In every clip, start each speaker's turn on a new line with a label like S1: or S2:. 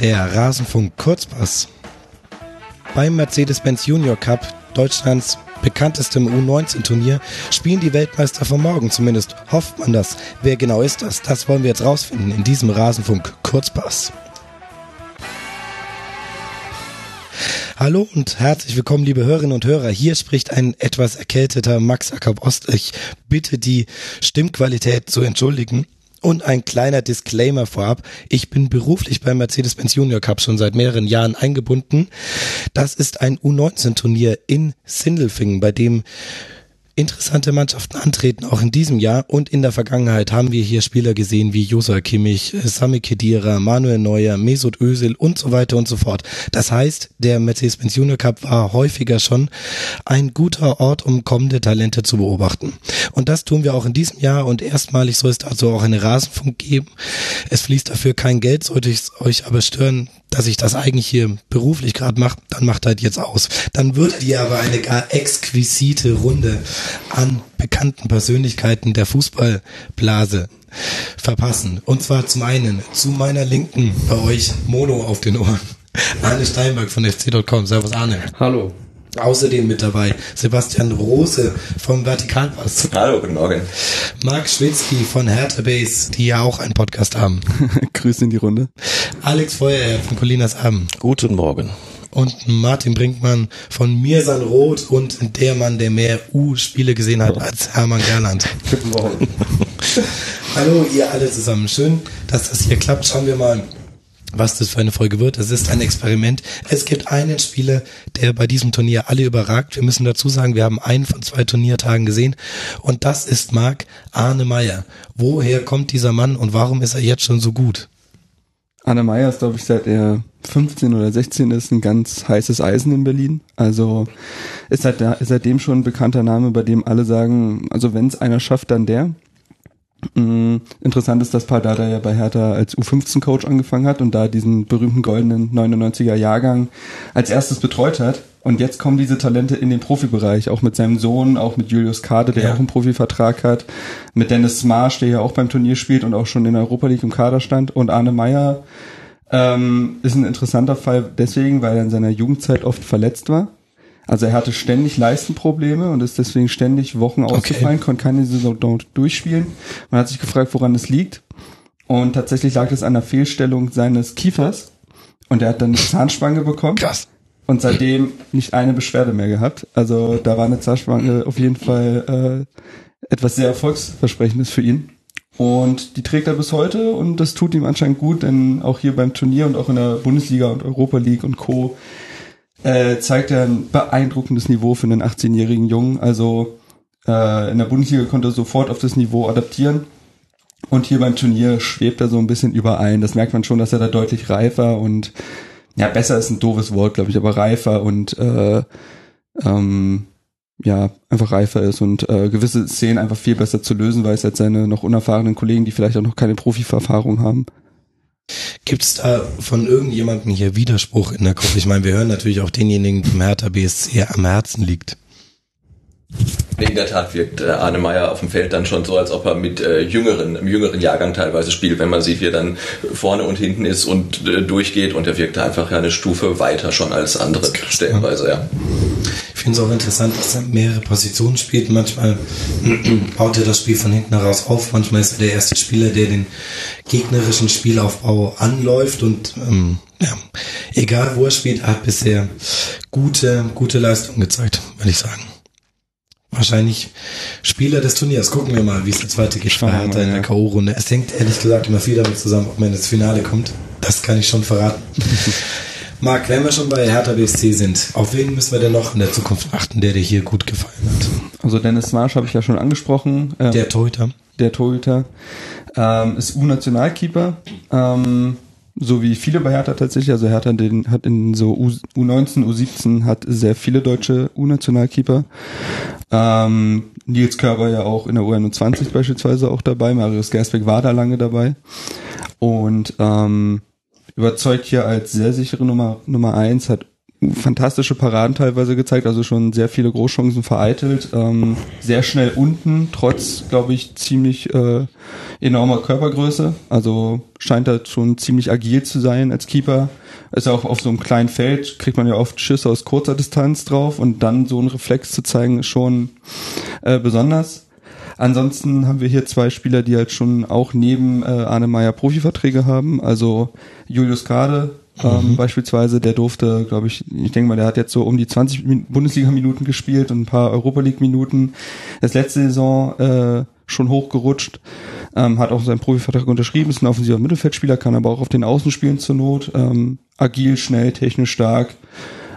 S1: der Rasenfunk Kurzpass. Beim Mercedes-Benz Junior Cup, Deutschlands bekanntestem U19-Turnier, spielen die Weltmeister von morgen. Zumindest hofft man das. Wer genau ist das? Das wollen wir jetzt rausfinden in diesem Rasenfunk Kurzpass. Hallo und herzlich willkommen, liebe Hörerinnen und Hörer. Hier spricht ein etwas erkälteter Max Ackab Ost. Ich bitte die Stimmqualität zu entschuldigen. Und ein kleiner Disclaimer vorab. Ich bin beruflich beim Mercedes-Benz Junior Cup schon seit mehreren Jahren eingebunden. Das ist ein U19-Turnier in Sindelfingen, bei dem interessante Mannschaften antreten, auch in diesem Jahr und in der Vergangenheit haben wir hier Spieler gesehen wie Josa Kimmich, Sami Khedira, Manuel Neuer, Mesut Özil und so weiter und so fort. Das heißt, der Mercedes-Benz Junior Cup war häufiger schon ein guter Ort, um kommende Talente zu beobachten. Und das tun wir auch in diesem Jahr und erstmalig soll es also auch eine Rasenfunk geben. Es fließt dafür kein Geld, sollte ich euch aber stören, dass ich das eigentlich hier beruflich gerade mache, dann macht halt jetzt aus. Dann würdet ihr aber eine gar exquisite Runde an bekannten Persönlichkeiten der Fußballblase verpassen. Und zwar zum einen zu meiner Linken bei euch Mono auf den Ohren. Arne Steinberg von fc.com. Servus Arne.
S2: Hallo.
S1: Außerdem mit dabei Sebastian Rose vom Vertikalpass.
S3: Hallo, guten Morgen.
S1: Marc Schwitzky von Hertha Base, die ja auch einen Podcast haben.
S2: Grüße in die Runde.
S1: Alex Feuerherr von Colinas Abend.
S3: Guten Morgen.
S1: Und Martin Brinkmann von Mirsan Roth und der Mann, der mehr U-Spiele gesehen hat als Hermann Gerland.
S2: Guten Morgen.
S1: Hallo ihr alle zusammen. Schön, dass das hier klappt. Schauen wir mal, was das für eine Folge wird. Es ist ein Experiment. Es gibt einen Spieler, der bei diesem Turnier alle überragt. Wir müssen dazu sagen, wir haben einen von zwei Turniertagen gesehen und das ist Marc Arne Meyer. Woher kommt dieser Mann und warum ist er jetzt schon so gut?
S2: Arne Meyer ist, glaube ich, seit er 15 oder 16 ist, ein ganz heißes Eisen in Berlin. Also ist, seit, ist seitdem schon ein bekannter Name, bei dem alle sagen, also wenn es einer schafft, dann der. Mm, interessant ist, dass Pardada ja bei Hertha als U15-Coach angefangen hat und da diesen berühmten goldenen 99er Jahrgang als erstes betreut hat. Und jetzt kommen diese Talente in den Profibereich, auch mit seinem Sohn, auch mit Julius Kade, der ja. auch einen Profivertrag hat, mit Dennis Smarsch, der ja auch beim Turnier spielt und auch schon in der Europa League im Kader stand, und Arne Meyer ähm, ist ein interessanter Fall deswegen, weil er in seiner Jugendzeit oft verletzt war also er hatte ständig Leistenprobleme und ist deswegen ständig Wochen ausgefallen, okay. konnte keine Saison durchspielen. Man hat sich gefragt, woran es liegt. Und tatsächlich lag es an der Fehlstellung seines Kiefers. Und er hat dann eine Zahnspange bekommen.
S1: Krass.
S2: Und seitdem nicht eine Beschwerde mehr gehabt. Also da war eine Zahnspange auf jeden Fall äh, etwas sehr Erfolgsversprechendes für ihn. Und die trägt er bis heute und das tut ihm anscheinend gut, denn auch hier beim Turnier und auch in der Bundesliga und Europa League und Co äh, zeigt er ein beeindruckendes Niveau für einen 18-jährigen Jungen. Also äh, in der Bundesliga konnte er sofort auf das Niveau adaptieren. Und hier beim Turnier schwebt er so ein bisschen überein. Das merkt man schon, dass er da deutlich reifer und ja, besser ist ein doofes Wort, glaube ich, aber reifer und äh, ähm, ja, einfach reifer ist und äh, gewisse Szenen einfach viel besser zu lösen weiß als seine noch unerfahrenen Kollegen, die vielleicht auch noch keine Profi-Erfahrung haben.
S1: Gibt es da von irgendjemandem hier Widerspruch in der Gruppe? Ich meine, wir hören natürlich auch denjenigen, dem Hertha BSC am Herzen liegt.
S3: In der Tat wirkt äh, Arne Meyer auf dem Feld dann schon so, als ob er mit äh, jüngeren, im jüngeren Jahrgang teilweise spielt, wenn man sieht, wie er dann vorne und hinten ist und äh, durchgeht und er wirkt einfach eine Stufe weiter schon als andere stellenweise, ja.
S1: Ich finde es auch interessant, dass er mehrere Positionen spielt. Manchmal baut er das Spiel von hinten heraus auf, manchmal ist er der erste Spieler, der den gegnerischen Spielaufbau anläuft und ähm, ja, egal wo er spielt, er hat bisher gute, gute Leistung gezeigt, würde ich sagen wahrscheinlich Spieler des Turniers. Gucken wir mal, wie es der zweite geht bei Hertha in der K.O.-Runde. Es hängt ehrlich gesagt immer viel damit zusammen, ob man ins Finale kommt. Das kann ich schon verraten. Marc, wenn wir schon bei Hertha BSC sind, auf wen müssen wir denn noch in der Zukunft achten, der dir hier gut gefallen hat?
S2: Also Dennis Marsch habe ich ja schon angesprochen.
S1: Ähm, der Torhüter.
S2: Der Torhüter. Ähm, ist U-Nationalkeeper. Ähm, so wie viele bei Hertha tatsächlich. Also Hertha den, hat in so U, U19, U17 hat sehr viele deutsche U-Nationalkeeper. Ähm, Nils Körber ja auch in der U21 beispielsweise auch dabei. Marius Gersbeck war da lange dabei. Und ähm, überzeugt hier als sehr sichere Nummer Nummer eins, hat fantastische Paraden teilweise gezeigt, also schon sehr viele Großchancen vereitelt, ähm, sehr schnell unten, trotz, glaube ich, ziemlich äh, enormer Körpergröße. Also scheint er schon ziemlich agil zu sein als Keeper. Ist ja auch auf so einem kleinen Feld, kriegt man ja oft Schüsse aus kurzer Distanz drauf und dann so einen Reflex zu zeigen, ist schon äh, besonders. Ansonsten haben wir hier zwei Spieler, die halt schon auch neben äh, Arne Meyer Profiverträge haben. Also Julius Kade ähm, mhm. beispielsweise, der durfte, glaube ich, ich denke mal, der hat jetzt so um die 20 Bundesliga-Minuten gespielt und ein paar Europa League-Minuten. Das letzte Saison äh, schon hochgerutscht, ähm, hat auch seinen Profivertrag unterschrieben, ist ein offensiver Mittelfeldspieler, kann aber auch auf den Außen spielen zur Not, ähm, agil, schnell, technisch stark.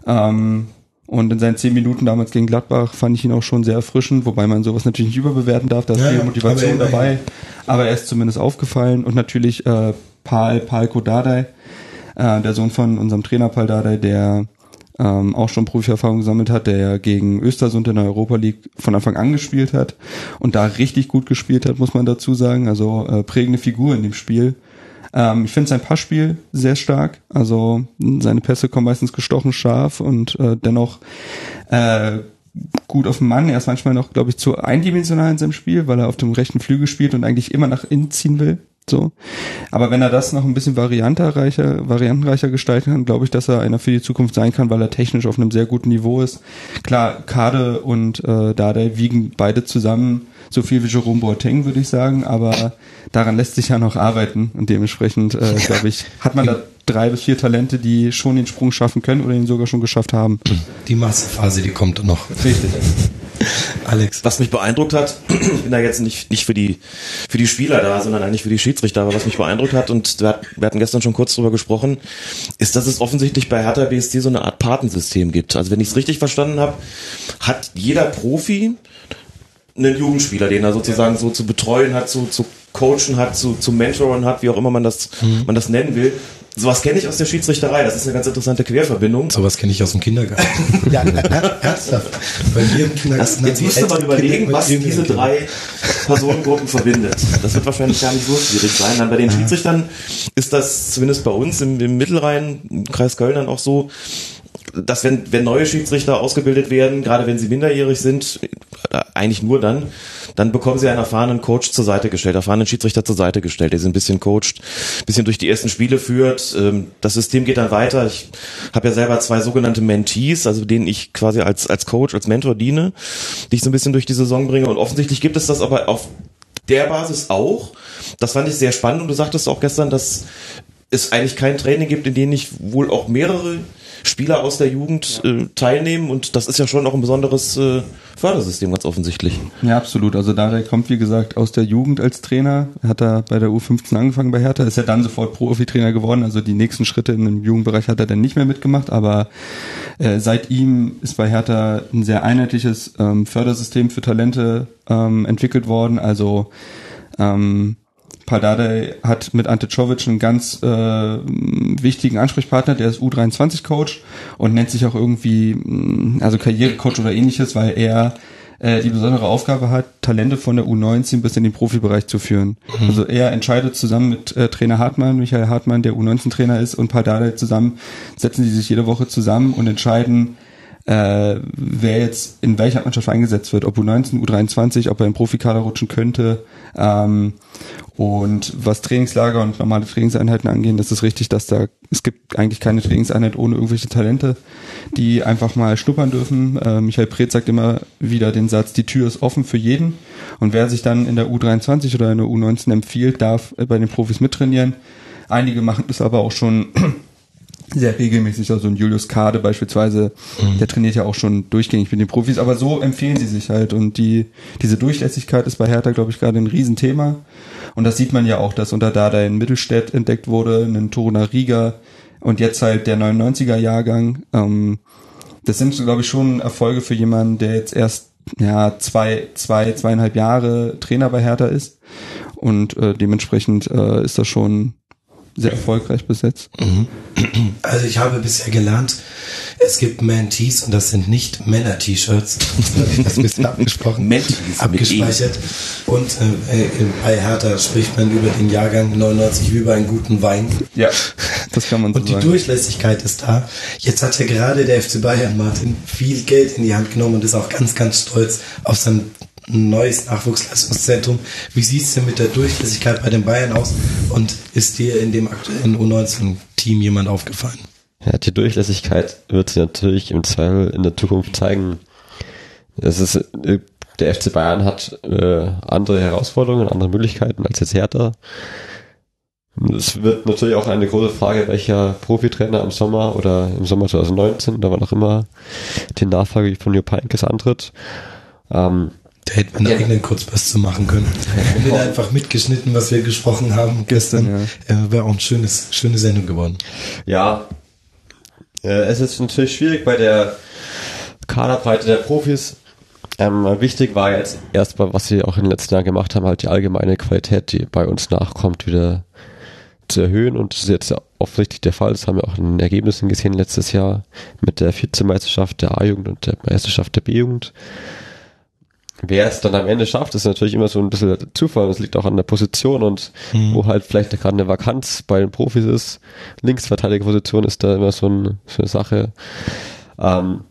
S2: Ähm, und in seinen zehn Minuten damals gegen Gladbach fand ich ihn auch schon sehr erfrischend, wobei man sowas natürlich nicht überbewerten darf, da ist ja, viel Motivation aber dabei. Aber er ist zumindest aufgefallen und natürlich äh, Paul, Paul Kodadei, äh, der Sohn von unserem Trainer Paul Dardai, der ähm, auch schon Profierfahrung gesammelt hat, der gegen Östersund in der Europa League von Anfang an gespielt hat und da richtig gut gespielt hat, muss man dazu sagen. Also äh, prägende Figur in dem Spiel. Ähm, ich finde sein Passspiel sehr stark. Also seine Pässe kommen meistens gestochen scharf und äh, dennoch äh, gut auf dem Mann. Er ist manchmal noch, glaube ich, zu eindimensional in seinem Spiel, weil er auf dem rechten Flügel spielt und eigentlich immer nach innen ziehen will. So. Aber wenn er das noch ein bisschen variantenreicher, variantenreicher gestalten kann, glaube ich, dass er einer für die Zukunft sein kann, weil er technisch auf einem sehr guten Niveau ist. Klar, Kade und äh, Dade wiegen beide zusammen so viel wie Jerome Boateng, würde ich sagen, aber daran lässt sich ja noch arbeiten und dementsprechend, äh, glaube ich, hat man da drei bis vier Talente, die schon den Sprung schaffen können oder ihn sogar schon geschafft haben.
S1: Die Massephase, die kommt noch. Richtig.
S4: Alex. Was mich beeindruckt hat, ich bin da jetzt nicht, nicht für die, für die Spieler da, sondern eigentlich für die Schiedsrichter, aber was mich beeindruckt hat, und wir hatten gestern schon kurz drüber gesprochen, ist, dass es offensichtlich bei Hertha BSC so eine Art Patensystem gibt. Also wenn ich es richtig verstanden habe, hat jeder Profi einen Jugendspieler, den er sozusagen so zu betreuen hat, zu, zu coachen hat, zu, zu mentoren hat, wie auch immer man das, mhm. man das nennen will. Sowas kenne ich aus der Schiedsrichterei. Das ist eine ganz interessante Querverbindung.
S1: Sowas kenne ich aus dem Kindergarten. ja, ernsthaft.
S4: Bei mir im Kindergarten. Das, jetzt müsste man überlegen, was diese drei Personengruppen verbindet. Das wird wahrscheinlich gar nicht so schwierig sein. Dann bei den Schiedsrichtern ist das zumindest bei uns im, im Mittelrhein, im Kreis Köln dann auch so, dass wenn, wenn neue Schiedsrichter ausgebildet werden, gerade wenn sie minderjährig sind, eigentlich nur dann, dann bekommen sie einen erfahrenen Coach zur Seite gestellt, erfahrenen Schiedsrichter zur Seite gestellt, der sie ein bisschen coacht, ein bisschen durch die ersten Spiele führt. Ähm, das System geht dann weiter. Ich habe ja selber zwei sogenannte Mentees, also denen ich quasi als, als Coach, als Mentor diene, die ich so ein bisschen durch die Saison bringe. Und offensichtlich gibt es das aber auf der Basis auch. Das fand ich sehr spannend und du sagtest auch gestern, dass es eigentlich kein Training gibt, in dem ich wohl auch mehrere Spieler aus der Jugend ja. äh, teilnehmen und das ist ja schon auch ein besonderes äh, Fördersystem ganz offensichtlich.
S2: Ja, absolut. Also Darek kommt, wie gesagt, aus der Jugend als Trainer. Er hat da bei der U15 angefangen bei Hertha, ist ja dann sofort Profitrainer geworden. Also die nächsten Schritte in dem Jugendbereich hat er dann nicht mehr mitgemacht, aber äh, seit ihm ist bei Hertha ein sehr einheitliches ähm, Fördersystem für Talente ähm, entwickelt worden. Also ähm, Pardade hat mit Ante Czovic einen ganz äh, wichtigen Ansprechpartner, der ist U23-Coach und nennt sich auch irgendwie, mm, also Karrierecoach oder ähnliches, weil er äh, die besondere Aufgabe hat, Talente von der U19 bis in den Profibereich zu führen. Mhm. Also er entscheidet zusammen mit äh, Trainer Hartmann, Michael Hartmann, der U19-Trainer ist, und Pardade zusammen, setzen sie sich jede Woche zusammen und entscheiden, äh, wer jetzt in welcher Mannschaft eingesetzt wird, ob U19, U23, ob er im Profikader rutschen könnte. Ähm, und was Trainingslager und normale Trainingseinheiten angehen, das ist richtig, dass da es gibt eigentlich keine Trainingseinheit ohne irgendwelche Talente, die einfach mal schnuppern dürfen. Äh, Michael Preetz sagt immer wieder den Satz: Die Tür ist offen für jeden. Und wer sich dann in der U23 oder in der U19 empfiehlt, darf bei den Profis mittrainieren. Einige machen das aber auch schon sehr regelmäßig, also ein Julius Kade beispielsweise, mhm. der trainiert ja auch schon durchgängig mit den Profis, aber so empfehlen sie sich halt und die, diese Durchlässigkeit ist bei Hertha, glaube ich, gerade ein Riesenthema und das sieht man ja auch, dass unter Dada in Mittelstädt entdeckt wurde, ein Toruna Riga und jetzt halt der 99er Jahrgang, ähm, das sind, glaube ich, schon Erfolge für jemanden, der jetzt erst ja zwei, zwei, zweieinhalb Jahre Trainer bei Hertha ist und äh, dementsprechend äh, ist das schon sehr erfolgreich besetzt.
S1: Mhm. Also ich habe bisher gelernt, es gibt Man-Tees und das sind nicht Männer-T-Shirts. Das ist ein abgesprochen.
S4: Man-Tees
S1: abgespeichert. Und äh, bei Hertha spricht man über den Jahrgang 99 wie über einen guten Wein.
S2: Ja, das kann man so
S1: Und die
S2: sagen.
S1: Durchlässigkeit ist da. Jetzt hat ja gerade der FC Bayern, Martin, viel Geld in die Hand genommen und ist auch ganz, ganz stolz auf sein neues Nachwuchsleistungszentrum. Wie sieht es denn mit der Durchlässigkeit bei den Bayern aus? Und ist dir in dem aktuellen U19-Team jemand aufgefallen?
S5: Ja, die Durchlässigkeit wird sich natürlich im Zweifel in der Zukunft zeigen. Es ist, äh, der FC Bayern hat äh, andere Herausforderungen, andere Möglichkeiten als jetzt Hertha. Es wird natürlich auch eine große Frage, welcher Profitrainer im Sommer oder im Sommer 2019 oder wann auch immer die Nachfrage von Jupp Heynckes antritt. Ähm,
S1: Da hätte man einen eigenen Kurzpass zu machen können. Wird einfach mitgeschnitten, was wir gesprochen haben gestern. Äh, Wäre auch ein schönes, schöne Sendung geworden.
S5: Ja, äh, es ist natürlich schwierig bei der Kaderbreite der Profis. Ähm, wichtig war jetzt erstmal, was sie auch in den letzten Jahren gemacht haben, halt die allgemeine Qualität, die bei uns nachkommt, wieder zu erhöhen. Und das ist jetzt offensichtlich der Fall. Das haben wir auch in den Ergebnissen gesehen letztes Jahr mit der Vizemeisterschaft der A-Jugend und der Meisterschaft der B-Jugend. Wer es dann am Ende schafft, ist natürlich immer so ein bisschen Zufall. Das liegt auch an der Position und
S1: Mhm.
S5: wo halt vielleicht gerade eine Vakanz bei den Profis ist. Linksverteidigerposition ist da immer so, ein, so eine Sache. Ähm,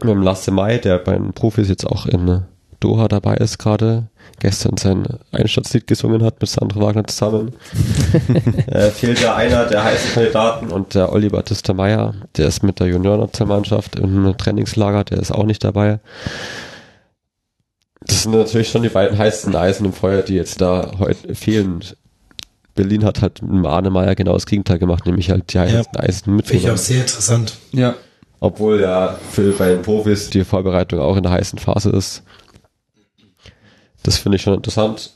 S5: mit dem Lasse Mai, der bei den Profis jetzt auch in Doha dabei ist gerade, gestern sein Einstandslied gesungen hat mit Sandro Wagner zusammen. äh, fehlt ja einer der heißen Kandidaten und der Oliver Battista Meyer, der ist mit der Juniornationalmannschaft im Trainingslager, der ist auch nicht dabei. Das sind natürlich schon die beiden heißen Eisen im Feuer, die jetzt da heute fehlen. Berlin hat halt mit Arne Meyer genau das Gegenteil gemacht, nämlich halt die heißen Eisen
S1: Finde ich auch sehr interessant.
S2: Ja,
S5: Obwohl ja für bei den Profis die Vorbereitung auch in der heißen Phase ist. Das finde ich schon interessant.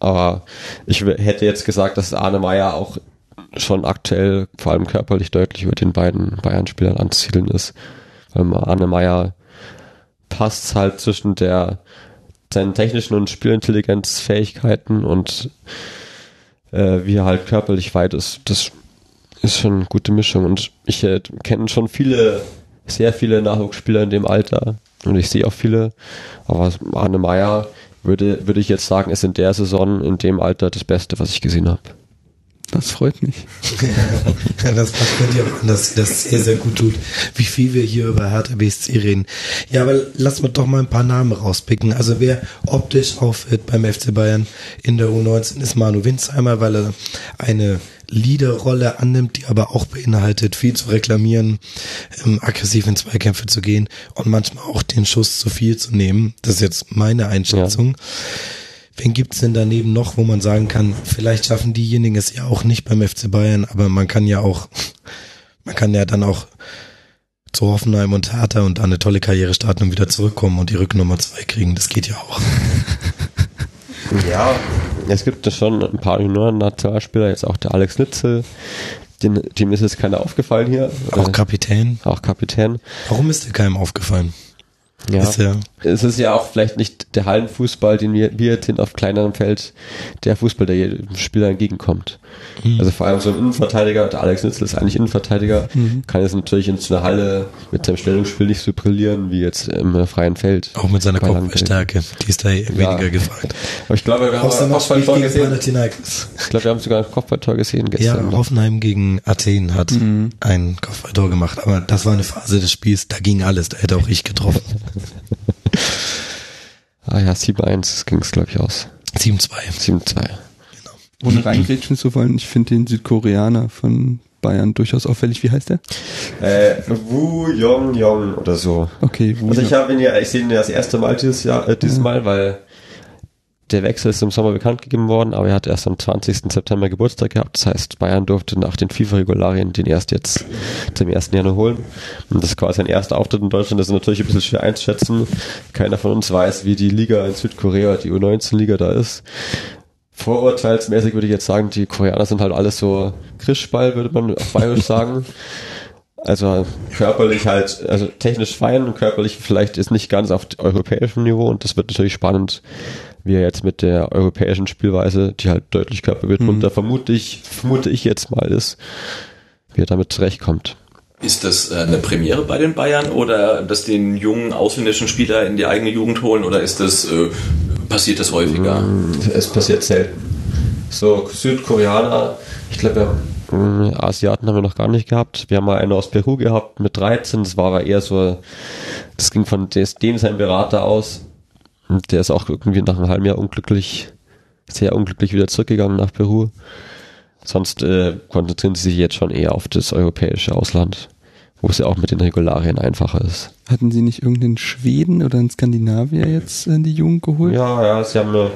S5: Aber ich hätte jetzt gesagt, dass Arne Meyer auch schon aktuell, vor allem körperlich, deutlich über den beiden Bayern-Spielern anzusiedeln ist. Weil Arne Meyer passt halt zwischen der seinen technischen und Spielintelligenzfähigkeiten und äh, wie er halt körperlich weit ist. Das ist schon eine gute Mischung. Und ich äh, kenne schon viele, sehr viele Nachwuchsspieler in dem Alter. Und ich sehe auch viele. Aber Arne Meyer würde, würde ich jetzt sagen, ist in der Saison in dem Alter das Beste, was ich gesehen habe.
S2: Das freut mich.
S1: Ja, das passt bei dir auch an, dass sie das sehr, sehr gut tut. Wie viel wir hier über Hertha BSC reden. Ja, aber lass mal doch mal ein paar Namen rauspicken. Also wer optisch auffällt beim FC Bayern in der U19 ist Manu Winsheimer, weil er eine Leaderrolle annimmt, die aber auch beinhaltet, viel zu reklamieren, ähm, aggressiv in Zweikämpfe zu gehen und manchmal auch den Schuss zu viel zu nehmen. Das ist jetzt meine Einschätzung. Wen gibt's denn daneben noch, wo man sagen kann, vielleicht schaffen diejenigen es ja auch nicht beim FC Bayern, aber man kann ja auch, man kann ja dann auch zu Hoffenheim und Hertha und eine tolle Karriere starten und wieder zurückkommen und die Rücknummer zwei kriegen. Das geht ja auch.
S5: Ja. Es gibt ja schon ein paar Junioren-Nationalspieler, jetzt auch der Alex Nitzel. Den, dem ist jetzt keiner aufgefallen hier.
S1: Auch
S5: Äh,
S1: Kapitän.
S5: auch Kapitän.
S1: Warum ist dir keinem aufgefallen?
S5: Ja.
S1: Ist ja,
S5: Es ist ja auch vielleicht nicht der Hallenfußball, den wir, wir jetzt sind auf kleinerem Feld, der Fußball, der jedem Spieler entgegenkommt. Also vor allem so ein Innenverteidiger, der Alex Nitzel ist eigentlich Innenverteidiger, kann jetzt natürlich in so einer Halle mit seinem Stellungsspiel nicht so brillieren wie jetzt im freien Feld.
S1: auch mit seiner Kopfballstärke. Die ist da weniger gefragt.
S5: Aber ich glaube, wir haben ein Kopfballtor
S1: gegen
S5: gesehen. Ich glaube, wir haben sogar ein Kopfballtor gesehen
S1: Ja,
S5: gestern. noch.
S1: Hoffenheim gegen Athen hat ein Kopfballtor gemacht, aber das war eine Phase des Spiels, da ging alles, da hätte auch ich getroffen.
S5: ah ja, 7-1 ging es, glaube ich, aus.
S1: 7-2.
S5: 7-2.
S2: Ohne reingrätschen zu wollen, ich finde den Südkoreaner von Bayern durchaus auffällig. Wie heißt der?
S5: Äh, Wu Yong Yong oder so.
S2: Okay, wo
S5: Also ich habe ihn ja, ich sehe ihn ja das erste Mal dieses Jahr, äh, dieses Mal, weil der Wechsel ist im Sommer bekannt gegeben worden, aber er hat erst am 20. September Geburtstag gehabt. Das heißt, Bayern durfte nach den FIFA-Regularien den erst jetzt zum 1. Januar holen. Und das ist quasi sein erster Auftritt in Deutschland. Das ist natürlich ein bisschen schwer einzuschätzen. Keiner von uns weiß, wie die Liga in Südkorea, die U19-Liga da ist. Vorurteilsmäßig würde ich jetzt sagen, die Koreaner sind halt alles so Krischball, würde man auf Bayerisch sagen. Also körperlich halt, also technisch fein und körperlich vielleicht ist nicht ganz auf europäischem Niveau und das wird natürlich spannend, wie er jetzt mit der europäischen Spielweise, die halt deutlich körperbetont, mhm. vermute ich, vermute ich jetzt mal ist, wie er damit zurechtkommt.
S3: Ist das äh, eine Premiere bei den Bayern oder dass den jungen ausländischen Spieler in die eigene Jugend holen oder ist das äh, passiert das häufiger? Mm,
S5: es passiert selten. So Südkoreaner, ich glaube, mm, Asiaten haben wir noch gar nicht gehabt. Wir haben mal einen aus Peru gehabt mit 13. Das war aber eher so, das ging von dem sein Berater aus. Und der ist auch irgendwie nach einem halben Jahr unglücklich, sehr unglücklich wieder zurückgegangen nach Peru. Sonst äh, konzentrieren sie sich jetzt schon eher auf das europäische Ausland, wo es ja auch mit den Regularien einfacher ist.
S2: Hatten sie nicht irgendeinen Schweden oder einen Skandinavier jetzt in die Jugend geholt?
S5: Ja, ja, sie haben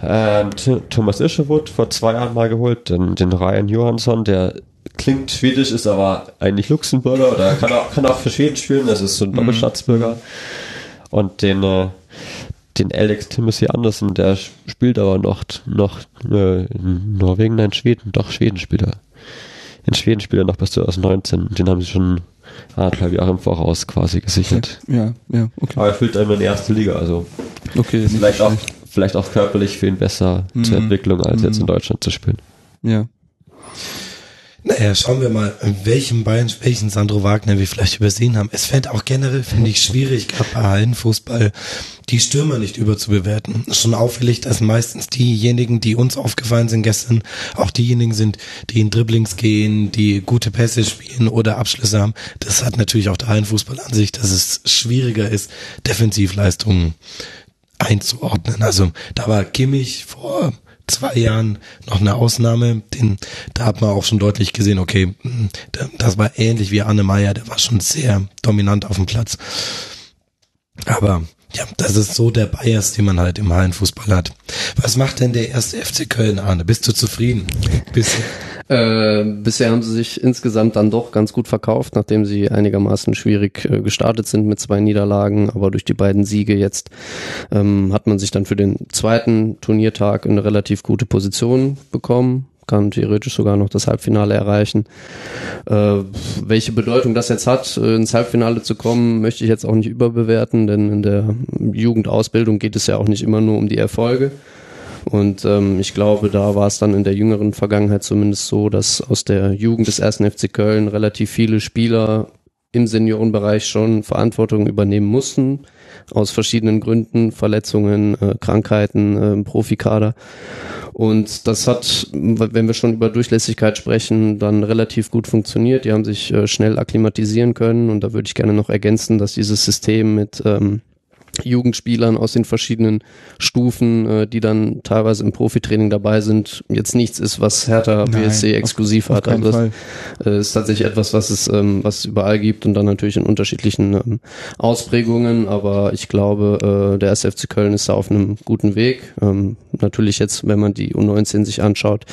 S5: äh, Thomas Isherwood vor zwei Jahren mal geholt, den, den Ryan Johansson, der klingt schwedisch, ist aber eigentlich Luxemburger oder kann auch, kann auch für Schweden spielen, das ist so ein mhm. Doppelstaatsbürger. Und den äh, den Alex Timothy Anderson, der spielt aber noch, noch äh, in Norwegen, nein, Schweden, doch Schweden spielt er. In Schweden spielt er noch bis 2019. Den haben sie schon anderthalb Jahre im Voraus quasi gesichert.
S2: Ja, ja, okay.
S5: Aber er fühlt einmal in die erste Liga, also
S2: okay,
S5: vielleicht auch, vielleicht auch körperlich für ihn besser mhm. zur Entwicklung, als mhm. jetzt in Deutschland zu spielen.
S2: Ja.
S1: Naja, schauen wir mal, welchen Bayern, welchen Sandro Wagner wir vielleicht übersehen haben. Es fällt auch generell, finde ich, schwierig, gerade bei Hallenfußball, die Stürmer nicht überzubewerten. Schon auffällig, dass meistens diejenigen, die uns aufgefallen sind gestern, auch diejenigen sind, die in Dribblings gehen, die gute Pässe spielen oder Abschlüsse haben. Das hat natürlich auch der Hallenfußball an sich, dass es schwieriger ist, Defensivleistungen einzuordnen. Also da war Kimmich vor zwei Jahren noch eine Ausnahme. Den, da hat man auch schon deutlich gesehen, okay, hm, das war ähnlich wie Anne Meyer, der war schon sehr dominant auf dem Platz. Aber ja, das ist so der Bias, den man halt im Hallenfußball hat. Was macht denn der erste FC Köln, Arne? Bist du zufrieden? Bist du
S6: äh, bisher haben sie sich insgesamt dann doch ganz gut verkauft, nachdem sie einigermaßen schwierig äh, gestartet sind mit zwei Niederlagen. Aber durch die beiden Siege jetzt ähm, hat man sich dann für den zweiten Turniertag in eine relativ gute Position bekommen kann theoretisch sogar noch das Halbfinale erreichen. Äh, welche Bedeutung das jetzt hat, äh, ins Halbfinale zu kommen, möchte ich jetzt auch nicht überbewerten, denn in der Jugendausbildung geht es ja auch nicht immer nur um die Erfolge. Und ähm, ich glaube, da war es dann in der jüngeren Vergangenheit zumindest so, dass aus der Jugend des ersten FC Köln relativ viele Spieler im Seniorenbereich schon Verantwortung übernehmen mussten, aus verschiedenen Gründen, Verletzungen, äh, Krankheiten äh, Profikader. Und das hat, wenn wir schon über Durchlässigkeit sprechen, dann relativ gut funktioniert. Die haben sich äh, schnell akklimatisieren können und da würde ich gerne noch ergänzen, dass dieses System mit ähm, Jugendspielern aus den verschiedenen Stufen, äh, die dann teilweise im Profitraining dabei sind, jetzt nichts ist, was Hertha BSC exklusiv auf, hat. Auf also das äh, ist tatsächlich etwas, was es, ähm, was es überall gibt und dann natürlich in unterschiedlichen ähm, Ausprägungen. Aber ich glaube, äh, der SFC Köln ist da auf einem guten Weg. Ähm, natürlich jetzt, wenn man die U19 sich anschaut,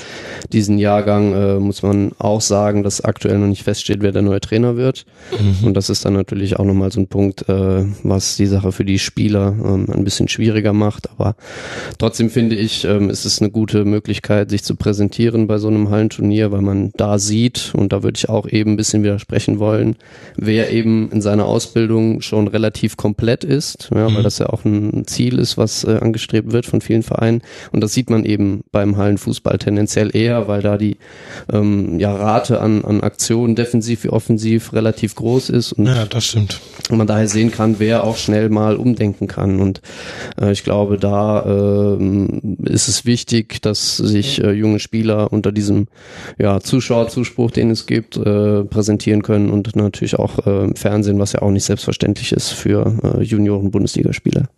S6: diesen Jahrgang, äh, muss man auch sagen, dass aktuell noch nicht feststeht, wer der neue Trainer wird. Mhm. Und das ist dann natürlich auch nochmal so ein Punkt, äh, was die Sache für die Spieler ähm, ein bisschen schwieriger macht. Aber trotzdem finde ich, ähm, ist es eine gute Möglichkeit, sich zu präsentieren bei so einem Hallenturnier, weil man da sieht, und da würde ich auch eben ein bisschen widersprechen wollen, wer eben in seiner Ausbildung schon relativ komplett ist, ja, mhm. weil das ja auch ein Ziel ist, was äh, angestrebt wird von vielen Vereinen. Und das sieht man eben beim Hallenfußball tendenziell eher, weil da die ähm, ja, Rate an, an Aktionen, defensiv wie offensiv, relativ groß ist.
S1: Und ja, das stimmt.
S6: man daher sehen kann, wer auch schnell mal um umdenken kann. Und äh, ich glaube, da äh, ist es wichtig, dass sich äh, junge Spieler unter diesem ja, Zuschauerzuspruch, den es gibt, äh, präsentieren können und natürlich auch äh, im Fernsehen, was ja auch nicht selbstverständlich ist für äh, Junioren-Bundesligaspieler.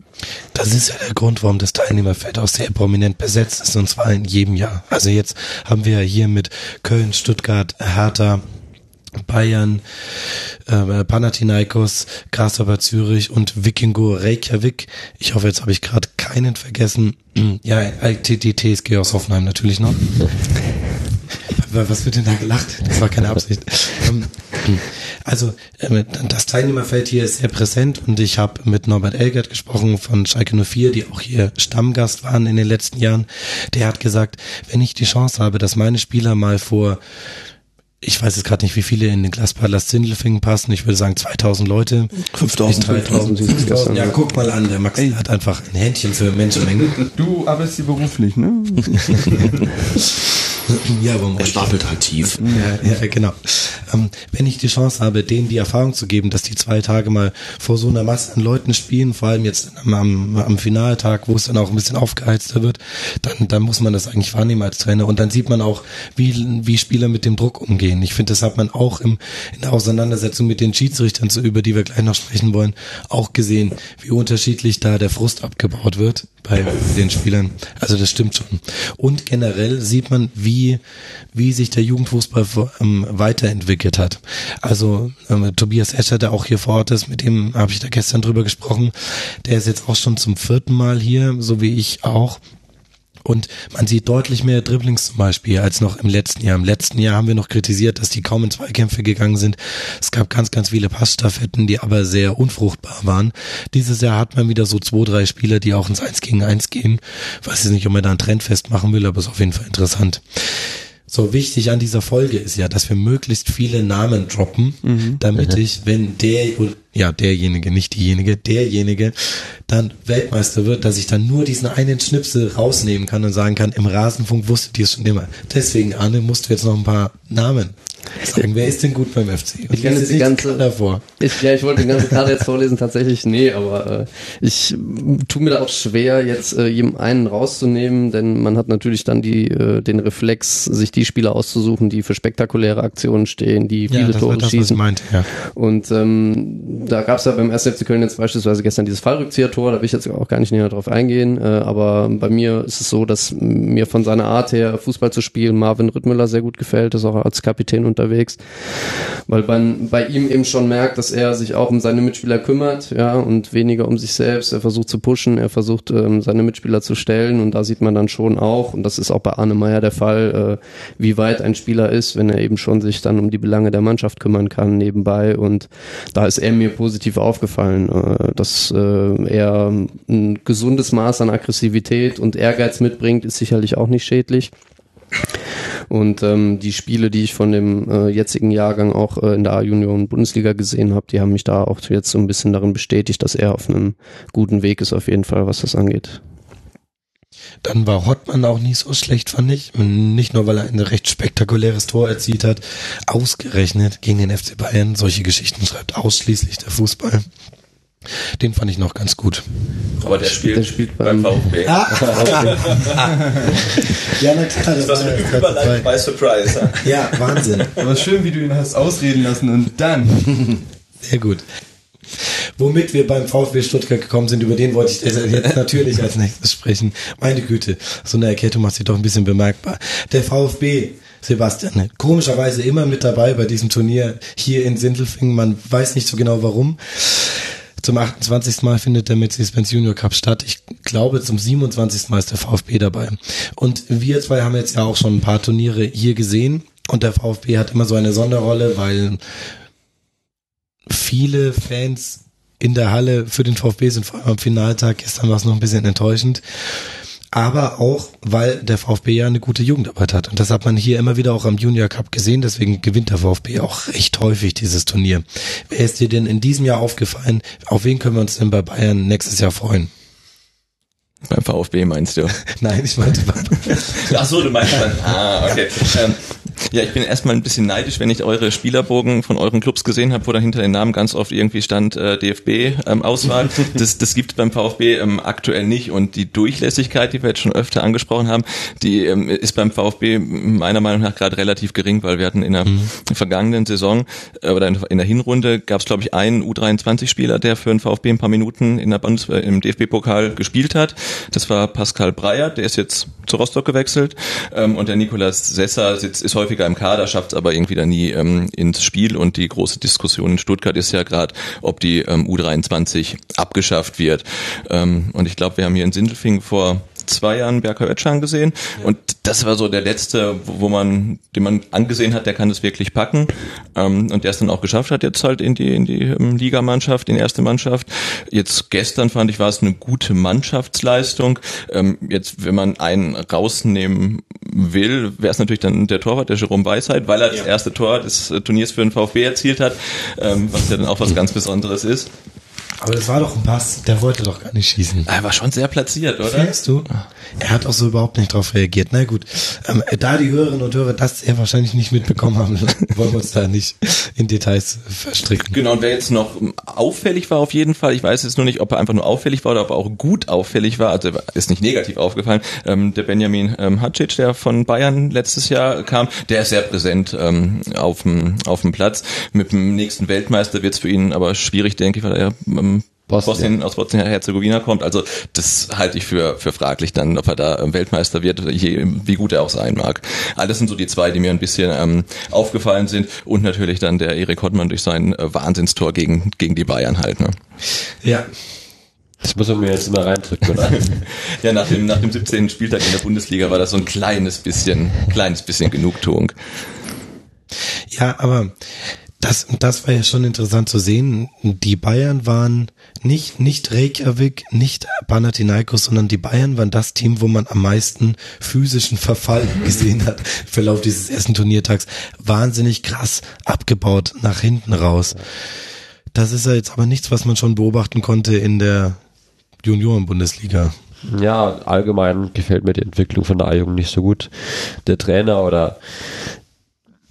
S1: Das ist ja der Grund, warum das Teilnehmerfeld auch sehr prominent besetzt ist, und zwar in jedem Jahr. Also jetzt haben wir hier mit Köln, Stuttgart, Hertha, Bayern, äh, Panathinaikos, Grasshopper Zürich und Vikingo Reykjavik. Ich hoffe, jetzt habe ich gerade keinen vergessen. Ja, die TSG aus Hoffenheim natürlich noch. Was wird denn da gelacht? Das war keine Absicht. Ähm, also äh, das Teilnehmerfeld hier ist sehr präsent und ich habe mit Norbert Elgert gesprochen von Schalke 04, die auch hier Stammgast waren in den letzten Jahren. Der hat gesagt, wenn ich die Chance habe, dass meine Spieler mal vor ich weiß jetzt gerade nicht, wie viele in den Glaspalast Sindelfingen passen. Ich würde sagen 2000 Leute.
S4: 5000.
S1: 3000. 5000. Ja, guck mal an, der Max hat einfach ein Händchen für Menschenmengen.
S2: Du arbeitest hier beruflich, ne?
S1: ja, aber
S4: Er stapelt halt tief.
S1: Ja, ja genau. Ähm, wenn ich die Chance habe, denen die Erfahrung zu geben, dass die zwei Tage mal vor so einer Masse an Leuten spielen, vor allem jetzt am, am, am Finaltag, wo es dann auch ein bisschen aufgeheizter wird, dann, dann muss man das eigentlich wahrnehmen als Trainer. Und dann sieht man auch, wie, wie Spieler mit dem Druck umgehen. Ich finde, das hat man auch im, in der Auseinandersetzung mit den Schiedsrichtern, so, über die wir gleich noch sprechen wollen, auch gesehen, wie unterschiedlich da der Frust abgebaut wird bei den Spielern. Also das stimmt schon. Und generell sieht man, wie, wie sich der Jugendfußball ähm, weiterentwickelt hat. Also ähm, Tobias Escher, der auch hier vor Ort ist, mit dem habe ich da gestern drüber gesprochen, der ist jetzt auch schon zum vierten Mal hier, so wie ich auch. Und man sieht deutlich mehr Dribblings zum Beispiel als noch im letzten Jahr. Im letzten Jahr haben wir noch kritisiert, dass die kaum in Zweikämpfe gegangen sind. Es gab ganz, ganz viele Passstaffetten, die aber sehr unfruchtbar waren. Dieses Jahr hat man wieder so zwei, drei Spieler, die auch ins Eins gegen Eins gehen. Ich weiß jetzt nicht, ob man da einen Trend festmachen will, aber ist auf jeden Fall interessant. So wichtig an dieser Folge ist ja, dass wir möglichst viele Namen droppen, mhm. damit mhm. ich, wenn der, ja, derjenige, nicht diejenige, derjenige dann Weltmeister wird, dass ich dann nur diesen einen Schnipsel rausnehmen kann und sagen kann, im Rasenfunk wusstet ihr es schon immer. Deswegen, Arne, musst du jetzt noch ein paar Namen sagen. Wer ist denn gut beim FC?
S6: Und ich jetzt die ganze, davor. Ich, ja, ich wollte die ganze Karte jetzt vorlesen, tatsächlich, nee, aber äh, ich tue mir da auch schwer, jetzt äh, jedem einen rauszunehmen, denn man hat natürlich dann die, äh, den Reflex, sich die Spieler auszusuchen, die für spektakuläre Aktionen stehen, die viele ja, Tore das, schießen. Meinte, ja. Und ähm, da gab es ja beim 1. FC Köln jetzt beispielsweise gestern dieses Fallrückzieher-Tor, da will ich jetzt auch gar nicht näher drauf eingehen, äh, aber bei mir ist es so, dass mir von seiner Art her Fußball zu spielen Marvin Rüttmüller sehr gut gefällt, ist auch als Kapitän unterwegs, weil man bei ihm eben schon merkt, dass er sich auch um seine Mitspieler kümmert, ja, und weniger um sich selbst. Er versucht zu pushen, er versucht ähm, seine Mitspieler zu stellen und da sieht man dann schon auch, und das ist auch bei Arne Meyer der Fall, äh, wie weit ein Spieler ist, wenn er eben schon sich dann um die Belange der Mannschaft kümmern kann nebenbei und da ist er mir positiv aufgefallen, äh, dass äh, er ein gesundes Maß an Aggressivität und Ehrgeiz mitbringt, ist sicherlich auch nicht schädlich. Und ähm, die Spiele, die ich von dem äh, jetzigen Jahrgang auch äh, in der A-Union Bundesliga gesehen habe, die haben mich da auch jetzt so ein bisschen darin bestätigt, dass er auf einem guten Weg ist, auf jeden Fall, was das angeht.
S1: Dann war Hottmann auch nicht so schlecht, fand ich. Nicht nur, weil er ein recht spektakuläres Tor erzielt hat, ausgerechnet gegen den FC Bayern. Solche Geschichten schreibt ausschließlich der Fußball. Den fand ich noch ganz gut.
S3: Aber der spielt, der spielt beim, beim VfB.
S1: Ah. ja, na klar.
S3: Das war eine Überleitung bei Surprise.
S1: Ja, Wahnsinn.
S2: Aber schön, wie du ihn hast ausreden lassen und dann.
S1: Sehr gut. Womit wir beim VfB Stuttgart gekommen sind, über den wollte ich jetzt natürlich als nächstes sprechen. Meine Güte, so eine Erkältung macht sich doch ein bisschen bemerkbar. Der VfB Sebastian, komischerweise immer mit dabei bei diesem Turnier hier in Sindelfingen. Man weiß nicht so genau warum. Zum 28. Mal findet der Mercedes-Benz Junior Cup statt. Ich glaube, zum 27. Mal ist der VfB dabei. Und wir zwei haben jetzt ja auch schon ein paar Turniere hier gesehen. Und der VfB hat immer so eine Sonderrolle, weil viele Fans in der Halle für den VfB sind, vor allem am Finaltag. Gestern war es noch ein bisschen enttäuschend. Aber auch, weil der VfB ja eine gute Jugendarbeit hat. Und das hat man hier immer wieder auch am Junior Cup gesehen. Deswegen gewinnt der VfB auch recht häufig dieses Turnier. Wer ist dir denn in diesem Jahr aufgefallen? Auf wen können wir uns denn bei Bayern nächstes Jahr freuen?
S3: Beim VfB meinst du?
S1: Nein, ich meinte beim
S3: Ach so, du meinst dann. Ah, okay. Ähm, ja, ich bin erstmal ein bisschen neidisch, wenn ich eure Spielerbogen von euren Clubs gesehen habe, wo da hinter den Namen ganz oft irgendwie stand äh, DFB-Auswahl. Ähm, das, das gibt beim VfB ähm, aktuell nicht. Und die Durchlässigkeit, die wir jetzt schon öfter angesprochen haben, die ähm, ist beim VfB meiner Meinung nach gerade relativ gering, weil wir hatten in der mhm. vergangenen Saison äh, oder in der Hinrunde gab es, glaube ich, einen U23-Spieler, der für den VfB ein paar Minuten in der Bundes äh, im DFB-Pokal gespielt hat. Das war Pascal Breyer, der ist jetzt zu Rostock gewechselt. Ähm, und der Nikolas Sesser sitzt, ist häufiger im Kader, schafft es aber irgendwie da nie ähm, ins Spiel. Und die große Diskussion in Stuttgart ist ja gerade, ob die ähm, U23 abgeschafft wird. Ähm, und ich glaube, wir haben hier in Sindelfingen vor zwei Jahren Berker Ötschan gesehen ja. und das war so der letzte, wo man, den man angesehen hat, der kann das wirklich packen ähm, und der es dann auch geschafft hat jetzt halt in die in die ähm, Ligamannschaft, in die erste Mannschaft. Jetzt gestern fand ich war es eine gute Mannschaftsleistung. Ähm, jetzt wenn man einen rausnehmen will, wäre es natürlich dann der Torwart, der Jerome Weisheit, weil er das erste Tor des äh, Turniers für den VfB erzielt hat, ähm, was ja dann auch was ganz Besonderes ist.
S1: Aber das war doch ein Pass, der wollte doch gar nicht schießen.
S3: Er war schon sehr platziert, oder?
S1: Findest du? Er hat auch so überhaupt nicht drauf reagiert. Na gut, ähm, da die Hörerinnen und Hörer das sehr wahrscheinlich nicht mitbekommen haben, wollen wir uns da nicht in Details verstricken.
S3: Genau, und wer jetzt noch auffällig war auf jeden Fall, ich weiß jetzt nur nicht, ob er einfach nur auffällig war oder ob er auch gut auffällig war, also ist nicht negativ aufgefallen, ähm, der Benjamin ähm, Hacic, der von Bayern letztes Jahr kam, der ist sehr präsent ähm, auf, dem, auf dem Platz. Mit dem nächsten Weltmeister wird es für ihn aber schwierig, denke ich, weil er Bosnien, aus Bosnien-Herzegowina kommt. Also das halte ich für, für fraglich dann, ob er da ähm, Weltmeister wird, je, wie gut er auch sein mag. Alles sind so die zwei, die mir ein bisschen ähm, aufgefallen sind. Und natürlich dann der Erik Hottmann durch sein äh, Wahnsinnstor gegen, gegen die Bayern halt. Ne?
S1: Ja,
S5: das muss man mir jetzt immer reindrücken, oder?
S3: ja, nach dem, nach dem 17. Spieltag in der Bundesliga war das so ein kleines bisschen, kleines bisschen Genugtuung.
S1: Ja, aber das, das war ja schon interessant zu sehen. Die Bayern waren nicht, nicht Reykjavik, nicht Panathinaikos, sondern die Bayern waren das Team, wo man am meisten physischen Verfall gesehen hat im Verlauf dieses ersten Turniertags. Wahnsinnig krass abgebaut nach hinten raus. Das ist ja jetzt aber nichts, was man schon beobachten konnte in der Junioren-Bundesliga.
S5: Ja, allgemein gefällt mir die Entwicklung von der A-Jugend nicht so gut. Der Trainer oder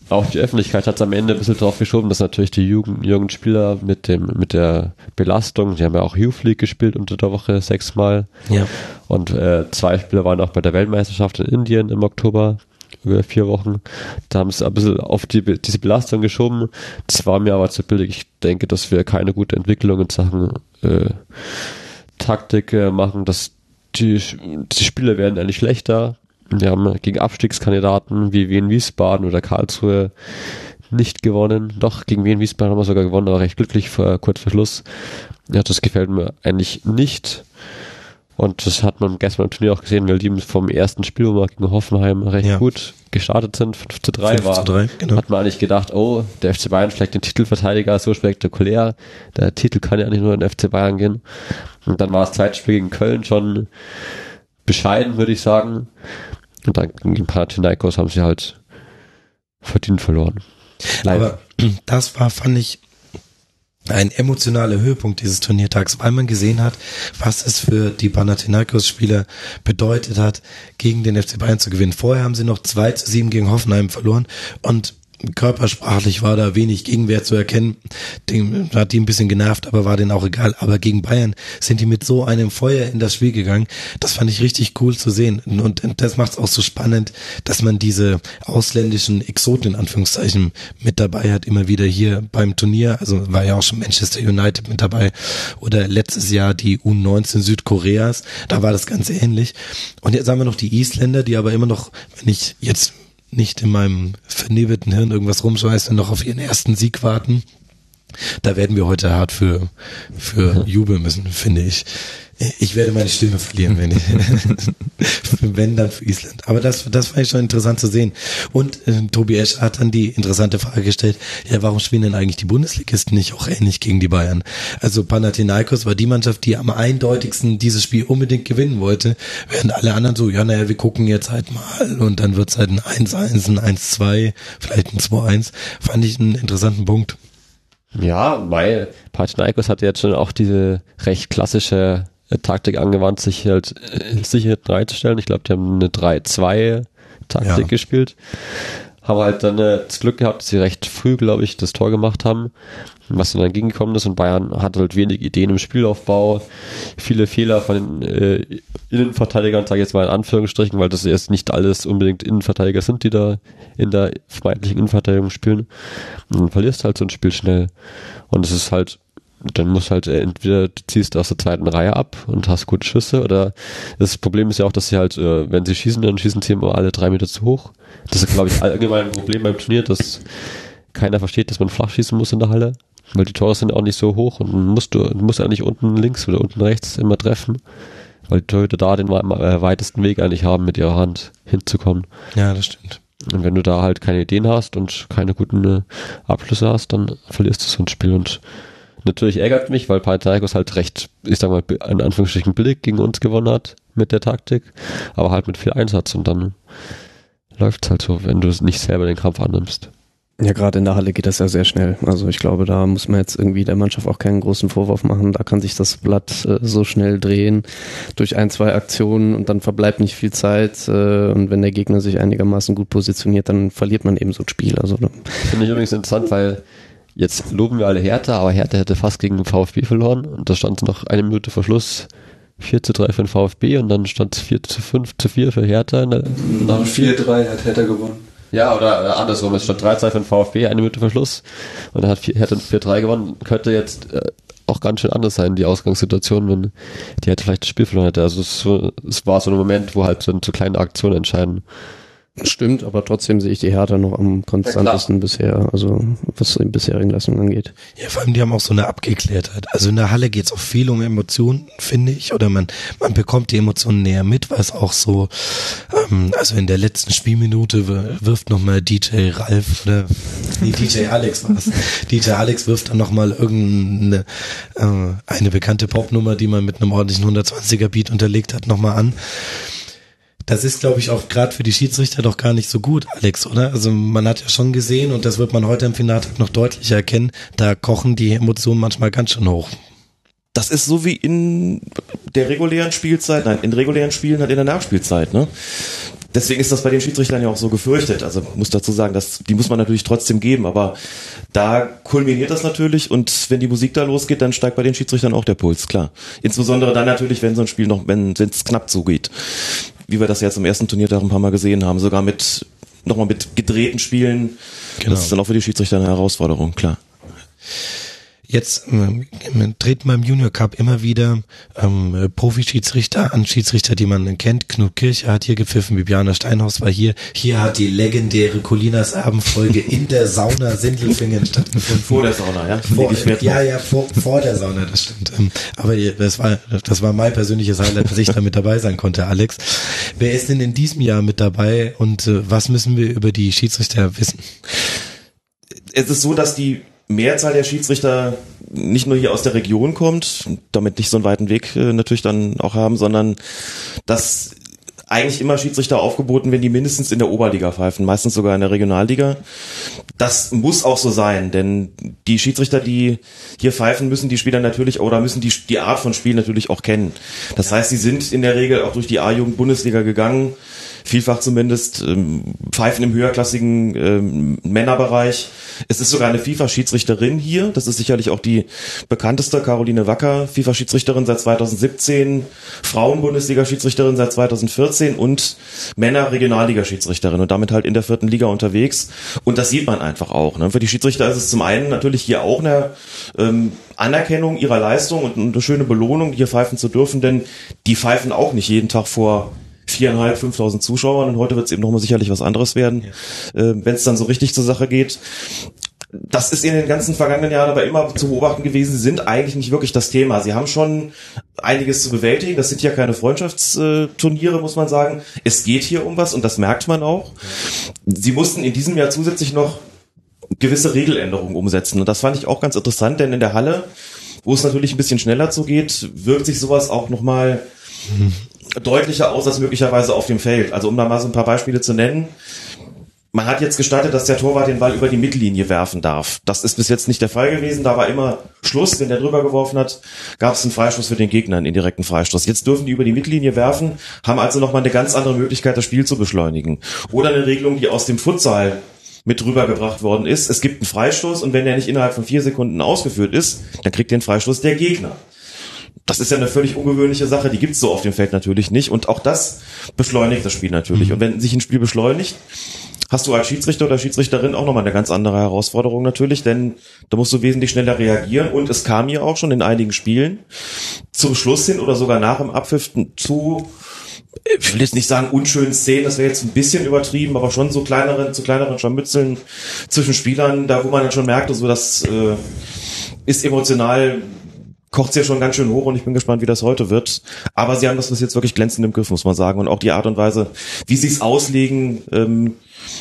S5: auch die Öffentlichkeit hat es am Ende ein bisschen drauf geschoben, dass natürlich die Jugend, Jugendspieler mit dem, mit der Belastung, die haben ja auch Youth League gespielt unter der Woche sechsmal.
S1: Ja.
S5: Und äh, zwei Spieler waren auch bei der Weltmeisterschaft in Indien im Oktober über vier Wochen. Da haben sie ein bisschen auf die, diese Belastung geschoben. Das war mir aber zu billig. Ich denke, dass wir keine gute Entwicklung in Sachen äh, Taktik äh, machen, dass die, die Spieler werden eigentlich schlechter. Wir haben gegen Abstiegskandidaten wie Wien Wiesbaden oder Karlsruhe nicht gewonnen. Doch, gegen Wien Wiesbaden haben wir sogar gewonnen, aber recht glücklich vor, kurz vor Schluss. Ja, das gefällt mir eigentlich nicht. Und das hat man gestern im Turnier auch gesehen, weil die vom ersten Spiel, wo wir gegen Hoffenheim recht ja. gut gestartet sind, 5 zu 3 5 war, zu 3, genau. hat man eigentlich gedacht, oh, der FC Bayern schlägt den Titelverteidiger so spektakulär, der Titel kann ja nicht nur in den FC Bayern gehen. Und dann war das zweite Spiel gegen Köln schon bescheiden, würde ich sagen. Und dann gegen Panathinaikos haben sie halt verdient verloren.
S1: Leider. Aber das war, fand ich, ein emotionaler Höhepunkt dieses Turniertags, weil man gesehen hat, was es für die Panathinaikos-Spieler bedeutet hat, gegen den FC Bayern zu gewinnen. Vorher haben sie noch 2 zu 7 gegen Hoffenheim verloren und körpersprachlich war da wenig Gegenwehr zu erkennen. Den hat die ein bisschen genervt, aber war denen auch egal. Aber gegen Bayern sind die mit so einem Feuer in das Spiel gegangen. Das fand ich richtig cool zu sehen. Und das macht es auch so spannend, dass man diese ausländischen Exoten in Anführungszeichen mit dabei hat, immer wieder hier beim Turnier. Also war ja auch schon Manchester United mit dabei oder letztes Jahr die U19 Südkoreas. Da war das ganz ähnlich. Und jetzt haben wir noch die Isländer, die aber immer noch, wenn ich jetzt nicht in meinem vernebelten Hirn irgendwas rumschmeißen und noch auf ihren ersten Sieg warten. Da werden wir heute hart für, für jubeln müssen, finde ich. Ich werde meine Stimme verlieren, wenn ich, wenn dann für Island. Aber das, das fand ich schon interessant zu sehen. Und äh, Tobi Esch hat dann die interessante Frage gestellt, ja, warum spielen denn eigentlich die Bundesligisten nicht auch ähnlich gegen die Bayern? Also Panathinaikos war die Mannschaft, die am eindeutigsten dieses Spiel unbedingt gewinnen wollte, während alle anderen so, ja, naja, wir gucken jetzt halt mal und dann wird's halt ein 1-1, ein 1-2, vielleicht ein 2-1. Fand ich einen interessanten Punkt.
S5: Ja, weil Panathinaikos hatte jetzt schon auch diese recht klassische Taktik angewandt, sich halt äh, sicher reinzustellen. Ich glaube, die haben eine 3-2-Taktik ja. gespielt. Haben halt dann äh, das Glück gehabt, dass sie recht früh, glaube ich, das Tor gemacht haben, was dann entgegengekommen ist. Und Bayern hat halt wenig Ideen im Spielaufbau, viele Fehler von den äh, Innenverteidigern, sage ich jetzt mal in Anführungsstrichen, weil das erst nicht alles unbedingt Innenverteidiger sind, die da in der vermeintlichen Innenverteidigung spielen. Und dann verlierst halt so ein Spiel schnell. Und es ist halt dann muss halt äh, entweder du ziehst aus der zweiten Reihe ab und hast gute Schüsse oder das Problem ist ja auch, dass sie halt, äh, wenn sie schießen, dann schießen sie immer alle drei Meter zu hoch. Das ist, glaube ich, allgemein ein Problem beim Turnier, dass keiner versteht, dass man flach schießen muss in der Halle, weil die Tore sind auch nicht so hoch und musst du, du musst eigentlich unten links oder unten rechts immer treffen, weil die Torhüter da den äh, weitesten Weg eigentlich haben, mit ihrer Hand hinzukommen.
S1: Ja, das stimmt.
S5: Und wenn du da halt keine Ideen hast und keine guten Abschlüsse hast, dann verlierst du so ein Spiel und Natürlich ärgert mich, weil Panathinaikos halt recht, ich sag mal, in Anführungsstrichen billig gegen uns gewonnen hat mit der Taktik, aber halt mit viel Einsatz und dann läuft halt so, wenn du nicht selber den Kampf annimmst.
S6: Ja, gerade in der Halle geht das ja sehr schnell. Also ich glaube, da muss man jetzt irgendwie der Mannschaft auch keinen großen Vorwurf machen. Da kann sich das Blatt äh, so schnell drehen durch ein, zwei Aktionen und dann verbleibt nicht viel Zeit. Äh, und wenn der Gegner sich einigermaßen gut positioniert, dann verliert man eben so ein Spiel. Also
S5: finde ich übrigens interessant, weil jetzt loben wir alle Hertha, aber Hertha hätte fast gegen den VfB verloren und da stand noch eine Minute vor Schluss 4 zu 3 für den VfB und dann stand es 4 zu 5 zu 4 für Hertha.
S2: Nach 4-3 hat Hertha gewonnen.
S5: Ja, oder äh, andersrum, es stand 3-2 für den VfB, eine Minute Verschluss und dann hat Hertha 4-3 gewonnen. Könnte jetzt äh, auch ganz schön anders sein, die Ausgangssituation, wenn die hätte vielleicht das Spiel verloren hätte. Also es, es war so ein Moment, wo halt so, so kleine Aktionen entscheiden.
S6: Stimmt, aber trotzdem sehe ich die Hertha noch am konstantesten ja, bisher, also was die bisherigen Leistungen angeht.
S1: Ja, vor allem die haben auch so eine Abgeklärtheit. Also in der Halle geht es auch viel um Emotionen, finde ich, oder man man bekommt die Emotionen näher mit, weil es auch so, ähm, also in der letzten Spielminute wirft nochmal DJ Ralf oder nee, DJ Alex war es. DJ Alex wirft dann nochmal irgendeine äh, eine bekannte Popnummer, die man mit einem ordentlichen 120er Beat unterlegt hat, nochmal an. Das ist, glaube ich, auch gerade für die Schiedsrichter doch gar nicht so gut, Alex, oder? Also man hat ja schon gesehen, und das wird man heute im Finaltag noch deutlicher erkennen, da kochen die Emotionen manchmal ganz schön hoch.
S4: Das ist so wie in der regulären Spielzeit, nein, in regulären Spielen halt in der Nachspielzeit, ne? Deswegen ist das bei den Schiedsrichtern ja auch so gefürchtet. Also muss dazu sagen, dass die muss man natürlich trotzdem geben, aber da kulminiert das natürlich und wenn die Musik da losgeht, dann steigt bei den Schiedsrichtern auch der Puls, klar. Insbesondere dann natürlich, wenn so ein Spiel noch, wenn es knapp zugeht wie wir das jetzt im ersten Turniertag ein paar Mal gesehen haben, sogar mit nochmal mit gedrehten Spielen. Genau. Das ist dann auch für die Schiedsrichter eine Herausforderung, klar.
S1: Jetzt ähm, treten beim Junior Cup immer wieder ähm, Profi-Schiedsrichter an, Schiedsrichter, die man kennt. Knut Kircher hat hier gepfiffen, Bibiana Steinhaus war hier. Hier hat die legendäre Colinas Abendfolge in der Sauna Sindelfingen stattgefunden.
S4: Vor der Sauna, ja?
S1: Vor, ja, ja, vor, vor der Sauna, das stimmt. Ähm, aber das war, das war mein persönliches Highlight, dass ich da mit dabei sein konnte, Alex. Wer ist denn in diesem Jahr mit dabei und äh, was müssen wir über die Schiedsrichter wissen?
S4: Es ist so, dass die Mehrzahl der Schiedsrichter nicht nur hier aus der Region kommt, damit nicht so einen weiten Weg äh, natürlich dann auch haben, sondern dass eigentlich immer Schiedsrichter aufgeboten werden, die mindestens in der Oberliga pfeifen, meistens sogar in der Regionalliga. Das muss auch so sein, denn die Schiedsrichter, die hier pfeifen, müssen die Spieler natürlich oder müssen die, die Art von Spiel natürlich auch kennen. Das heißt, sie sind in der Regel auch durch die A-Jugend-Bundesliga gegangen, vielfach zumindest, ähm, pfeifen im höherklassigen ähm, Männerbereich. Es ist sogar eine FIFA-Schiedsrichterin hier, das ist sicherlich auch die bekannteste, Caroline Wacker, FIFA-Schiedsrichterin seit 2017, Frauen-Bundesliga-Schiedsrichterin seit 2014 und Männer-Regionalliga-Schiedsrichterin und damit halt in der vierten Liga unterwegs. Und das sieht man einfach auch. Ne? Für die Schiedsrichter ist es zum einen natürlich hier auch eine ähm, Anerkennung ihrer Leistung und eine schöne Belohnung, hier pfeifen zu dürfen, denn die pfeifen auch nicht jeden Tag vor viereinhalb, fünftausend Zuschauern und heute wird es eben nochmal sicherlich was anderes werden, ja. äh, wenn es dann so richtig zur Sache geht. Das ist in den ganzen vergangenen Jahren aber immer zu beobachten gewesen. Sie sind eigentlich nicht wirklich das Thema. Sie haben schon einiges zu bewältigen. Das sind ja keine Freundschaftsturniere, muss man sagen. Es geht hier um was und das merkt man auch. Sie mussten in diesem Jahr zusätzlich noch gewisse Regeländerungen umsetzen. Und das fand ich auch ganz interessant, denn in der Halle, wo es natürlich ein bisschen schneller zugeht, wirkt sich sowas auch nochmal deutlicher aus als möglicherweise auf dem Feld. Also um da mal so ein paar Beispiele zu nennen. Man hat jetzt gestattet, dass der Torwart den Ball über die Mittellinie werfen darf. Das ist bis jetzt nicht der Fall gewesen. Da war immer Schluss. Wenn der drüber geworfen hat, gab es einen Freistoß für den Gegner, einen indirekten Freistoß. Jetzt dürfen die über die Mittellinie werfen, haben also nochmal eine ganz andere Möglichkeit, das Spiel zu beschleunigen. Oder eine Regelung, die aus dem Futsal mit rübergebracht worden ist. Es gibt einen Freistoß und wenn der nicht innerhalb von vier Sekunden ausgeführt ist, dann kriegt den Freistoß der Gegner das ist ja eine völlig ungewöhnliche Sache, die gibt's so auf dem Feld natürlich nicht. Und auch das beschleunigt das Spiel natürlich. Mhm. Und wenn sich ein Spiel beschleunigt, hast du als Schiedsrichter oder Schiedsrichterin auch nochmal eine ganz andere Herausforderung natürlich, denn da musst du wesentlich schneller reagieren. Und es kam ja auch schon in einigen Spielen zum Schluss hin oder sogar nach dem Abpfiff zu ich will jetzt nicht sagen unschönen Szenen, das wäre jetzt ein bisschen übertrieben, aber schon so kleineren, zu kleineren Scharmützeln zwischen Spielern, da wo man dann schon merkte, so das äh, ist emotional kocht's ja schon ganz schön hoch und ich bin gespannt, wie das heute wird. Aber sie haben das bis jetzt wirklich glänzend im Griff, muss man sagen. Und auch die Art und Weise, wie sie es auslegen, ähm,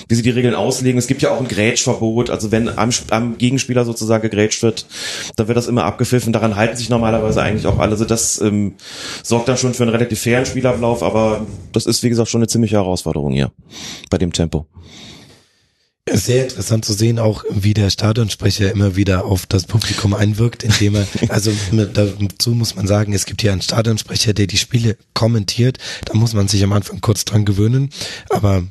S4: wie sie die Regeln auslegen. Es gibt ja auch ein Grätschverbot. Also wenn am, am Gegenspieler sozusagen gegrätscht wird, dann wird das immer abgepfiffen. Daran halten sich normalerweise eigentlich auch alle. Also das ähm, sorgt dann schon für einen relativ fairen Spielablauf, aber das ist, wie gesagt, schon eine ziemliche Herausforderung hier bei dem Tempo.
S1: Sehr interessant zu sehen, auch wie der Stadionsprecher immer wieder auf das Publikum einwirkt, indem er, also dazu muss man sagen, es gibt hier einen Stadionsprecher, der die Spiele kommentiert. Da muss man sich am Anfang kurz dran gewöhnen, aber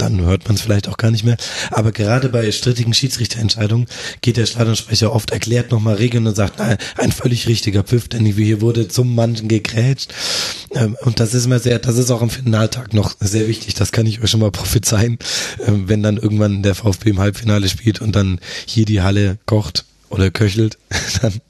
S1: dann hört man es vielleicht auch gar nicht mehr. Aber gerade bei strittigen Schiedsrichterentscheidungen geht der Stadionsprecher oft, erklärt nochmal Regeln und sagt, nein, ein völlig richtiger Pfiff, denn hier wurde zum Mann gegrätscht. Ähm, und das ist immer sehr, das ist auch am Finaltag noch sehr wichtig, das kann ich euch schon mal prophezeien, ähm, wenn dann irgendwann der VfB im Halbfinale spielt und dann hier die Halle kocht oder köchelt, dann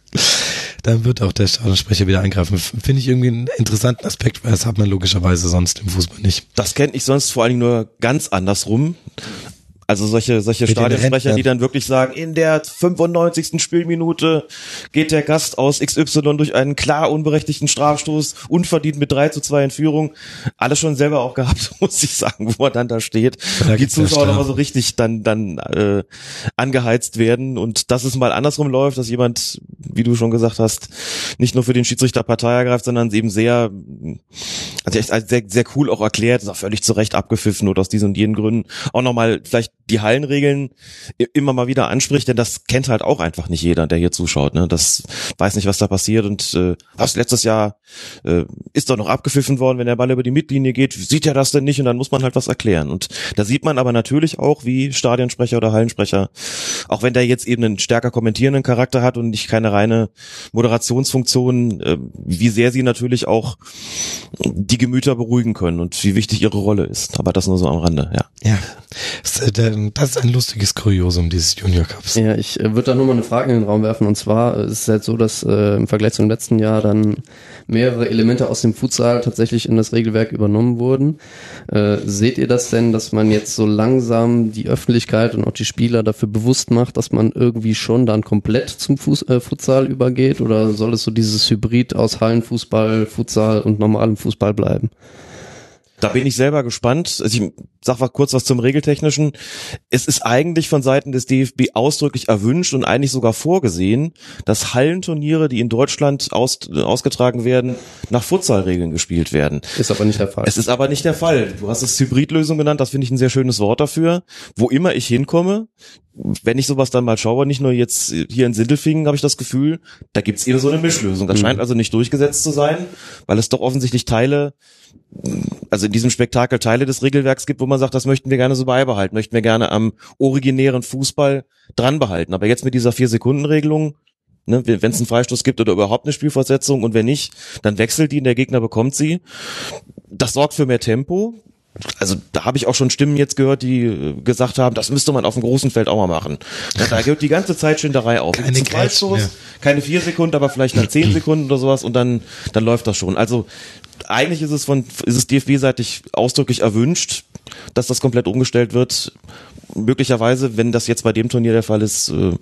S1: dann wird auch der Stadionsprecher wieder eingreifen. Finde ich irgendwie einen interessanten Aspekt, weil das hat man logischerweise sonst im Fußball nicht.
S4: Das kenne ich sonst vor allen Dingen nur ganz andersrum. Also solche, solche Stadionsprecher, die dann wirklich sagen, in der 95. Spielminute geht der Gast aus XY durch einen klar unberechtigten Strafstoß, unverdient mit 3 zu 2 in Führung. Alles schon selber auch gehabt, muss ich sagen, wo er dann da steht. Da die Zuschauer nochmal so richtig dann, dann äh, angeheizt werden und dass es mal andersrum läuft, dass jemand, wie du schon gesagt hast, nicht nur für den Schiedsrichter Partei ergreift, sondern eben sehr, also echt sehr, sehr cool auch erklärt, ist auch völlig zu Recht abgepfiffen oder aus diesen und jenen Gründen auch nochmal vielleicht die Hallenregeln immer mal wieder anspricht, denn das kennt halt auch einfach nicht jeder, der hier zuschaut. Ne? Das weiß nicht, was da passiert und äh, was letztes Jahr äh, ist doch noch abgepfiffen worden, wenn der Ball über die Mittellinie geht, sieht er das denn nicht und dann muss man halt was erklären. Und da sieht man aber natürlich auch, wie Stadionsprecher oder Hallensprecher, auch wenn der jetzt eben einen stärker kommentierenden Charakter hat und nicht keine reine Moderationsfunktion, äh, wie sehr sie natürlich auch die Gemüter beruhigen können und wie wichtig ihre Rolle ist. Aber das nur so am Rande, ja.
S1: Ja, das ist ein lustiges Kuriosum dieses Junior Cups.
S6: Ja, ich äh, würde da nur mal eine Frage in den Raum werfen und zwar äh, ist es halt so, dass äh, im Vergleich zum letzten Jahr dann mehrere Elemente aus dem Futsal tatsächlich in das Regelwerk übernommen wurden. Äh, seht ihr das denn, dass man jetzt so langsam die Öffentlichkeit und auch die Spieler dafür bewusst macht, dass man irgendwie schon dann komplett zum Fuß, äh, Futsal übergeht oder soll es so dieses Hybrid aus Hallenfußball, Futsal und normalem Fußball bleiben?
S4: Da bin ich selber gespannt. Also ich sag mal kurz was zum Regeltechnischen. Es ist eigentlich von Seiten des DFB ausdrücklich erwünscht und eigentlich sogar vorgesehen, dass Hallenturniere, die in Deutschland aus, ausgetragen werden, nach Futsalregeln gespielt werden.
S6: Ist aber nicht der Fall.
S4: Es ist aber nicht der Fall. Du hast es Hybridlösung genannt, das finde ich ein sehr schönes Wort dafür. Wo immer ich hinkomme, wenn ich sowas dann mal schaue, nicht nur jetzt hier in Sindelfingen, habe ich das Gefühl, da gibt's eher so eine Mischlösung. Das mhm. scheint also nicht durchgesetzt zu sein, weil es doch offensichtlich Teile also in diesem Spektakel Teile des Regelwerks gibt, wo man sagt, das möchten wir gerne so beibehalten, möchten wir gerne am originären Fußball dran behalten. Aber jetzt mit dieser Vier-Sekunden-Regelung, ne, wenn es einen Freistoß gibt oder überhaupt eine Spielfortsetzung und wenn nicht, dann wechselt die und der Gegner bekommt sie. Das sorgt für mehr Tempo. Also da habe ich auch schon Stimmen jetzt gehört, die äh, gesagt haben, das müsste man auf dem großen Feld auch mal machen. Ja, da gehört die ganze Zeit Schinderei auf.
S1: Keine Freistoß,
S4: keine vier Sekunden, aber vielleicht dann zehn Sekunden oder sowas und dann, dann läuft das schon. Also eigentlich ist es von, ist es DFB-seitig ausdrücklich erwünscht, dass das komplett umgestellt wird möglicherweise, wenn das jetzt bei dem Turnier der Fall ist, äh,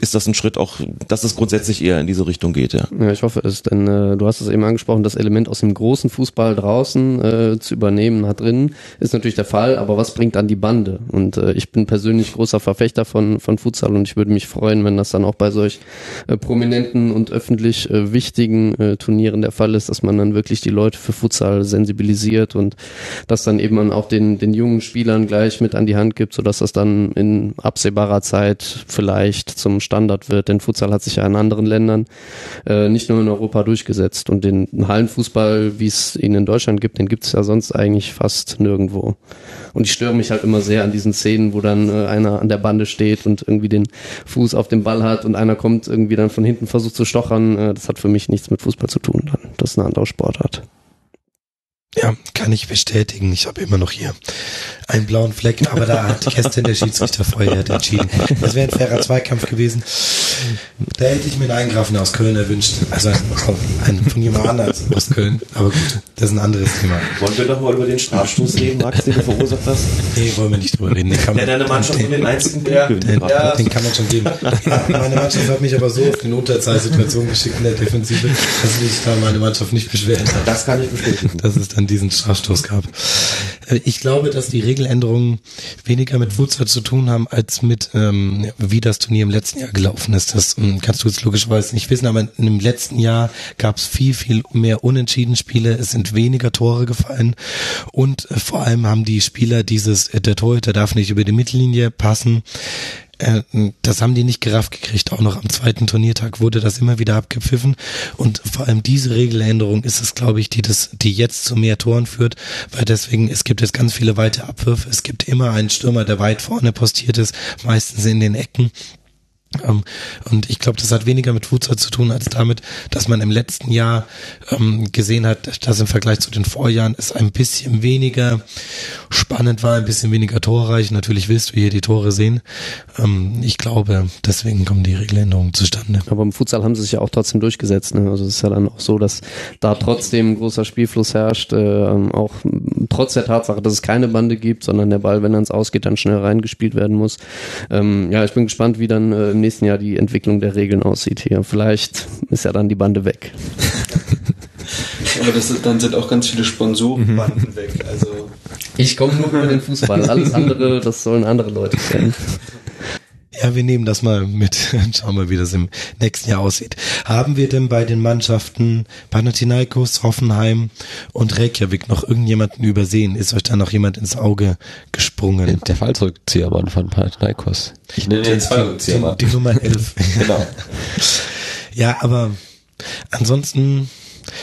S4: ist das ein Schritt auch, dass es grundsätzlich eher in diese Richtung geht, ja.
S6: Ja, ich hoffe es, denn äh, du hast es eben angesprochen, das Element aus dem großen Fußball draußen äh, zu übernehmen hat drin, ist natürlich der Fall, aber was bringt dann die Bande? Und äh, ich bin persönlich großer Verfechter von, von Futsal und ich würde mich freuen, wenn das dann auch bei solch äh, prominenten und öffentlich äh, wichtigen Turnieren der Fall ist, dass man dann wirklich die Leute für Futsal sensibilisiert und das dann eben auch den, den jungen Spielern gleich mit an die Hand gibt, sodass das dann in absehbarer Zeit vielleicht zum Standard wird. Denn Futsal hat sich ja in anderen Ländern äh, nicht nur in Europa durchgesetzt. Und den Hallenfußball, wie es ihn in Deutschland gibt, den gibt es ja sonst eigentlich fast nirgendwo. Und ich störe mich halt immer sehr an diesen Szenen, wo dann äh, einer an der Bande steht und irgendwie den Fuß auf dem Ball hat und einer kommt irgendwie dann von hinten versucht zu stochern. Äh, das hat für mich nichts mit Fußball zu tun. Dann. Das ist eine andere Sportart.
S1: Ja, kann ich bestätigen. Ich habe immer noch hier einen blauen Fleck, aber da hat gestern der Schiedsrichter vorher entschieden. Das wäre ein fairer Zweikampf gewesen. Da hätte ich mir einen Eingrafen aus Köln erwünscht. Also einen von jemand anders aus Köln. Aber gut, das ist ein anderes Thema.
S4: Wollen wir doch mal über den Strafstoß reden, Max, den du verursacht hast?
S1: Nee, wollen wir nicht drüber reden. Den kann man,
S4: Der deine Mannschaft um den einzigen
S1: ja,
S4: gewinnt.
S1: den,
S4: Ja.
S1: den kann man schon geben. Meine Mannschaft hat mich aber so auf eine Unterzahlsituation geschickt in der Defensive, dass sich da meine Mannschaft nicht beschweren hat.
S4: Das kann ich bestätigen.
S1: dass es dann diesen Strafstoß gab. Äh, Ich glaube, dass die Regeländerungen weniger mit Futsal zu tun haben, als mit, ähm, wie das Turnier im letzten Jahr gelaufen ist. Das ähm, kannst du jetzt logischerweise nicht wissen, aber im letzten Jahr gab es viel, viel mehr unentschieden Spiele. Es sind weniger Tore gefallen und äh, vor allem haben die Spieler dieses, äh, der Torhüter darf nicht über die Mittellinie passen. Äh, Das haben die nicht gerafft gekriegt. Auch noch am zweiten Turniertag wurde das immer wieder abgepfiffen. Und vor allem diese Regeländerung ist es, glaube ich, die das, die jetzt zu mehr Toren führt, weil deswegen, es gibt jetzt ganz viele weite Abwürfe. Es gibt immer einen Stürmer, der weit vorne postiert ist, meistens in den Ecken. Ähm, und ich glaube, das hat weniger mit Futsal zu tun, als damit, dass man im letzten Jahr ähm, gesehen hat, dass im Vergleich zu den Vorjahren es ein bisschen weniger spannend war, ein bisschen weniger torreich. Natürlich willst du hier die Tore sehen. Ähm, ich glaube, deswegen kommen die Regeländerungen zustande.
S6: Aber im Futsal haben sie sich ja auch trotzdem durchgesetzt. Ne? Also es ist ja dann auch so, dass da trotzdem großer Spielfluss herrscht, äh, auch trotz der Tatsache, dass es keine Bande gibt, sondern der Ball, wenn er ins Ausgeht, dann schnell reingespielt werden muss. Ähm, ja, ich bin gespannt, wie dann äh, nächsten Jahr die Entwicklung der Regeln aussieht hier. Vielleicht ist ja dann die Bande weg.
S2: Aber das, ist- dann sind auch ganz viele Sponsorenbanden weg. Also
S6: Ich komme nur über den Fußball. Alles andere, das sollen andere Leute kennen.
S1: Ja, wir nehmen das mal mit. Schauen wir, wie das im nächsten Jahr aussieht. Haben wir denn bei den Mannschaften Panathinaikos, Hoffenheim und Reykjavik noch irgendjemanden übersehen? Ist euch da noch jemand ins Auge gesprungen?
S5: Der Fallzurückziehermann von Panathinaikos. Ich nenne den Fallrückziehermann.
S1: Die, die Nummer 11.
S5: Genau.
S1: Ja, aber ansonsten,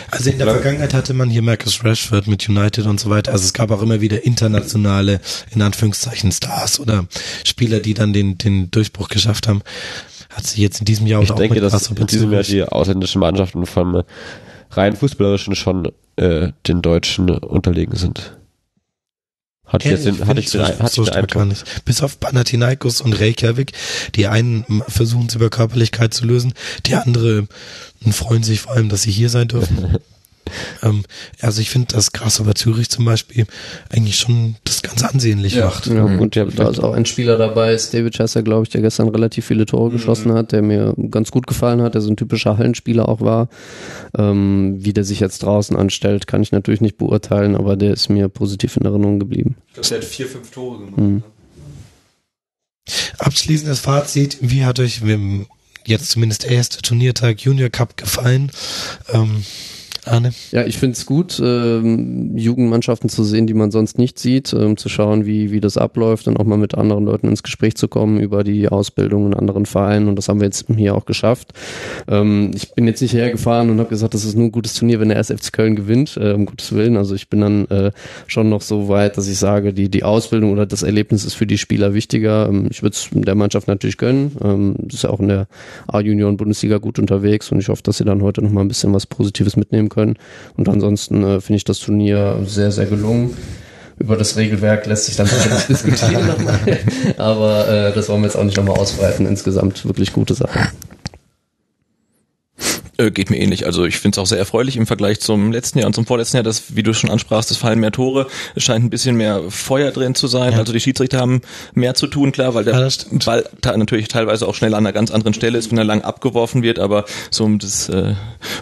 S1: also in der Vergangenheit hatte man hier Marcus Rashford mit United und so weiter. Also es gab auch immer wieder internationale, in Anführungszeichen, Stars oder Spieler, die dann den, den Durchbruch geschafft haben. Hat sie jetzt in diesem Jahr
S5: Ich
S1: oder
S5: denke,
S1: auch mit
S5: dass in diesem Jahr die ausländischen Mannschaften vom rein fußballerischen schon äh, den Deutschen unterlegen sind. Hatte ich jetzt den, hatte ich
S1: find
S5: den,
S1: so-
S5: hatte
S1: so
S5: ich den
S1: stark gar
S5: Eindruck.
S1: nicht. Bis auf Panathinaikos und Reykjavik. Die einen versuchen es über Körperlichkeit zu lösen, die andere m, freuen sich vor allem, dass sie hier sein dürfen. ähm, also ich finde, dass Grasshopper Zürich zum Beispiel eigentlich schon das ganz ansehnlich macht.
S6: Ja,
S5: Mhm.
S6: und
S5: Ja,
S6: da ist auch ein Spieler dabei, ist David Chesser, glaube ich, der gestern relativ viele Tore geschossen hat, der mir ganz gut gefallen hat, der so ein typischer Hallenspieler auch war. Ähm, wie der sich jetzt draußen anstellt, kann ich natürlich nicht beurteilen, aber der ist mir positiv in Erinnerung geblieben.
S2: ich glaube, der hat vier, fünf Tore gemacht.
S6: Mhm.
S1: Abschließendes Fazit, wie hat euch jetzt zumindest der erste Turniertag Junior Cup gefallen? Ähm, Arne?
S6: Ja, ich finde es gut, ähm, Jugendmannschaften zu sehen, die man sonst nicht sieht, ähm, zu schauen, wie, wie das abläuft und auch mal mit anderen Leuten ins Gespräch zu kommen über die Ausbildung in anderen Vereinen und das haben wir jetzt hier auch geschafft. Ähm, ich bin jetzt nicht hergefahren und habe gesagt, das ist nur ein gutes Turnier, wenn der SFC Köln gewinnt, äh, um Gottes Willen. Also ich bin dann äh, schon noch so weit, dass ich sage, die, die Ausbildung oder das Erlebnis ist für die Spieler wichtiger. Ähm, ich würde es der Mannschaft natürlich gönnen. Ähm, das ist ja auch in der A-Junioren-Bundesliga gut unterwegs und ich hoffe, dass sie dann heute noch mal ein bisschen was Positives mitnehmen können. Und ansonsten äh, finde ich das Turnier sehr, sehr gelungen. Über das Regelwerk lässt sich dann sicherlich diskutieren nochmal. Aber äh, das wollen wir jetzt auch nicht nochmal ausbreiten. Insgesamt wirklich gute Sache.
S3: Äh, geht mir ähnlich. Also ich finde es auch sehr erfreulich im Vergleich zum letzten Jahr und zum vorletzten Jahr, dass, wie du schon ansprachst, es fallen mehr Tore. Es scheint ein bisschen mehr Feuer drin zu sein. Also die Schiedsrichter haben mehr zu tun, klar, weil der
S1: Ja.
S3: Ball natürlich teilweise auch schnell an einer ganz anderen Stelle ist, wenn er lang abgeworfen wird. Aber so um das äh,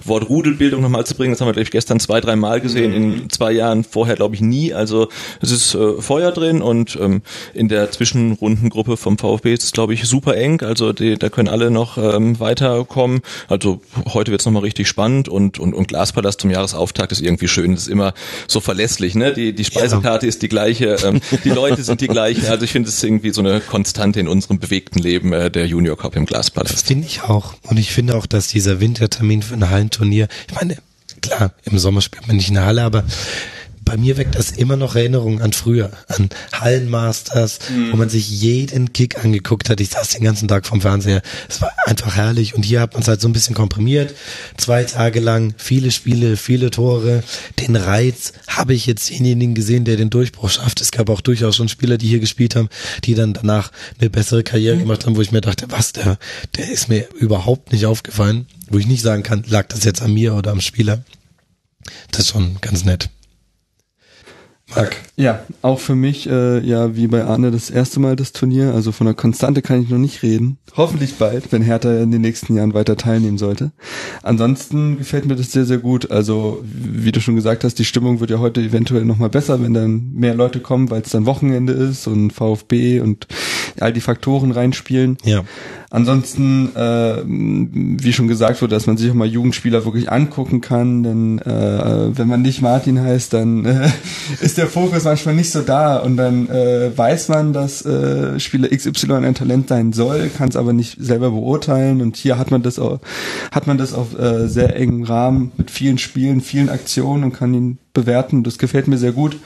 S3: Wort Rudelbildung nochmal zu bringen, das haben wir, glaube ich, gestern zwei, drei Mal gesehen, in zwei Jahren vorher, glaube ich, nie. Also es ist äh, Feuer drin und ähm, in der Zwischenrundengruppe vom VfB ist es, glaube ich, super eng. Also die, da können alle noch ähm, weiterkommen. Also heute wird es nochmal richtig spannend und, und, und Glaspalast zum Jahresauftakt ist irgendwie schön. Das ist immer so verlässlich. Ne? Die, die Speisekarte ist die gleiche, ähm, die Leute sind die gleichen. Also ich finde es ist irgendwie so eine Konstante in unserem bewegten Leben, äh, der Junior Cup im Glaspalast.
S1: Finde ich auch. Und ich finde auch, dass dieser Wintertermin für ein Hallenturnier, ich meine, klar, im Sommer spielt man nicht in der Halle, aber bei mir weckt das immer noch Erinnerungen an früher, an Hallenmasters, mhm. wo man sich jeden Kick angeguckt hat. Ich saß den ganzen Tag vom Fernseher. Es war einfach herrlich und hier hat man es halt so ein bisschen komprimiert. Zwei Tage lang, viele Spiele, viele Tore. Den Reiz habe ich jetzt denjenigen gesehen, der den Durchbruch schafft. Es gab auch durchaus schon Spieler, die hier gespielt haben, die dann danach eine bessere Karriere mhm. gemacht haben, wo ich mir dachte, was, der, der ist mir überhaupt nicht aufgefallen. Wo ich nicht sagen kann, lag das jetzt an mir oder am Spieler. Das ist schon ganz nett.
S2: Marc. Ja, auch für mich, äh, ja, wie bei Arne das erste Mal das Turnier. Also von der Konstante kann ich noch nicht reden. Hoffentlich bald, wenn Hertha in den nächsten Jahren weiter teilnehmen sollte. Ansonsten gefällt mir das sehr, sehr gut. Also, wie du schon gesagt hast, die Stimmung wird ja heute eventuell nochmal besser, wenn dann mehr Leute kommen, weil es dann Wochenende ist und VfB und all die Faktoren reinspielen.
S1: Ja.
S2: Ansonsten, äh, wie schon gesagt wurde, dass man sich auch mal Jugendspieler wirklich angucken kann, denn äh, wenn man nicht Martin heißt, dann äh, ist der Fokus manchmal nicht so da und dann äh, weiß man, dass äh, Spieler XY ein Talent sein soll, kann es aber nicht selber beurteilen und hier hat man das auch, hat man das auf äh, sehr engem Rahmen mit vielen Spielen, vielen Aktionen und kann ihn bewerten. Das gefällt mir sehr gut.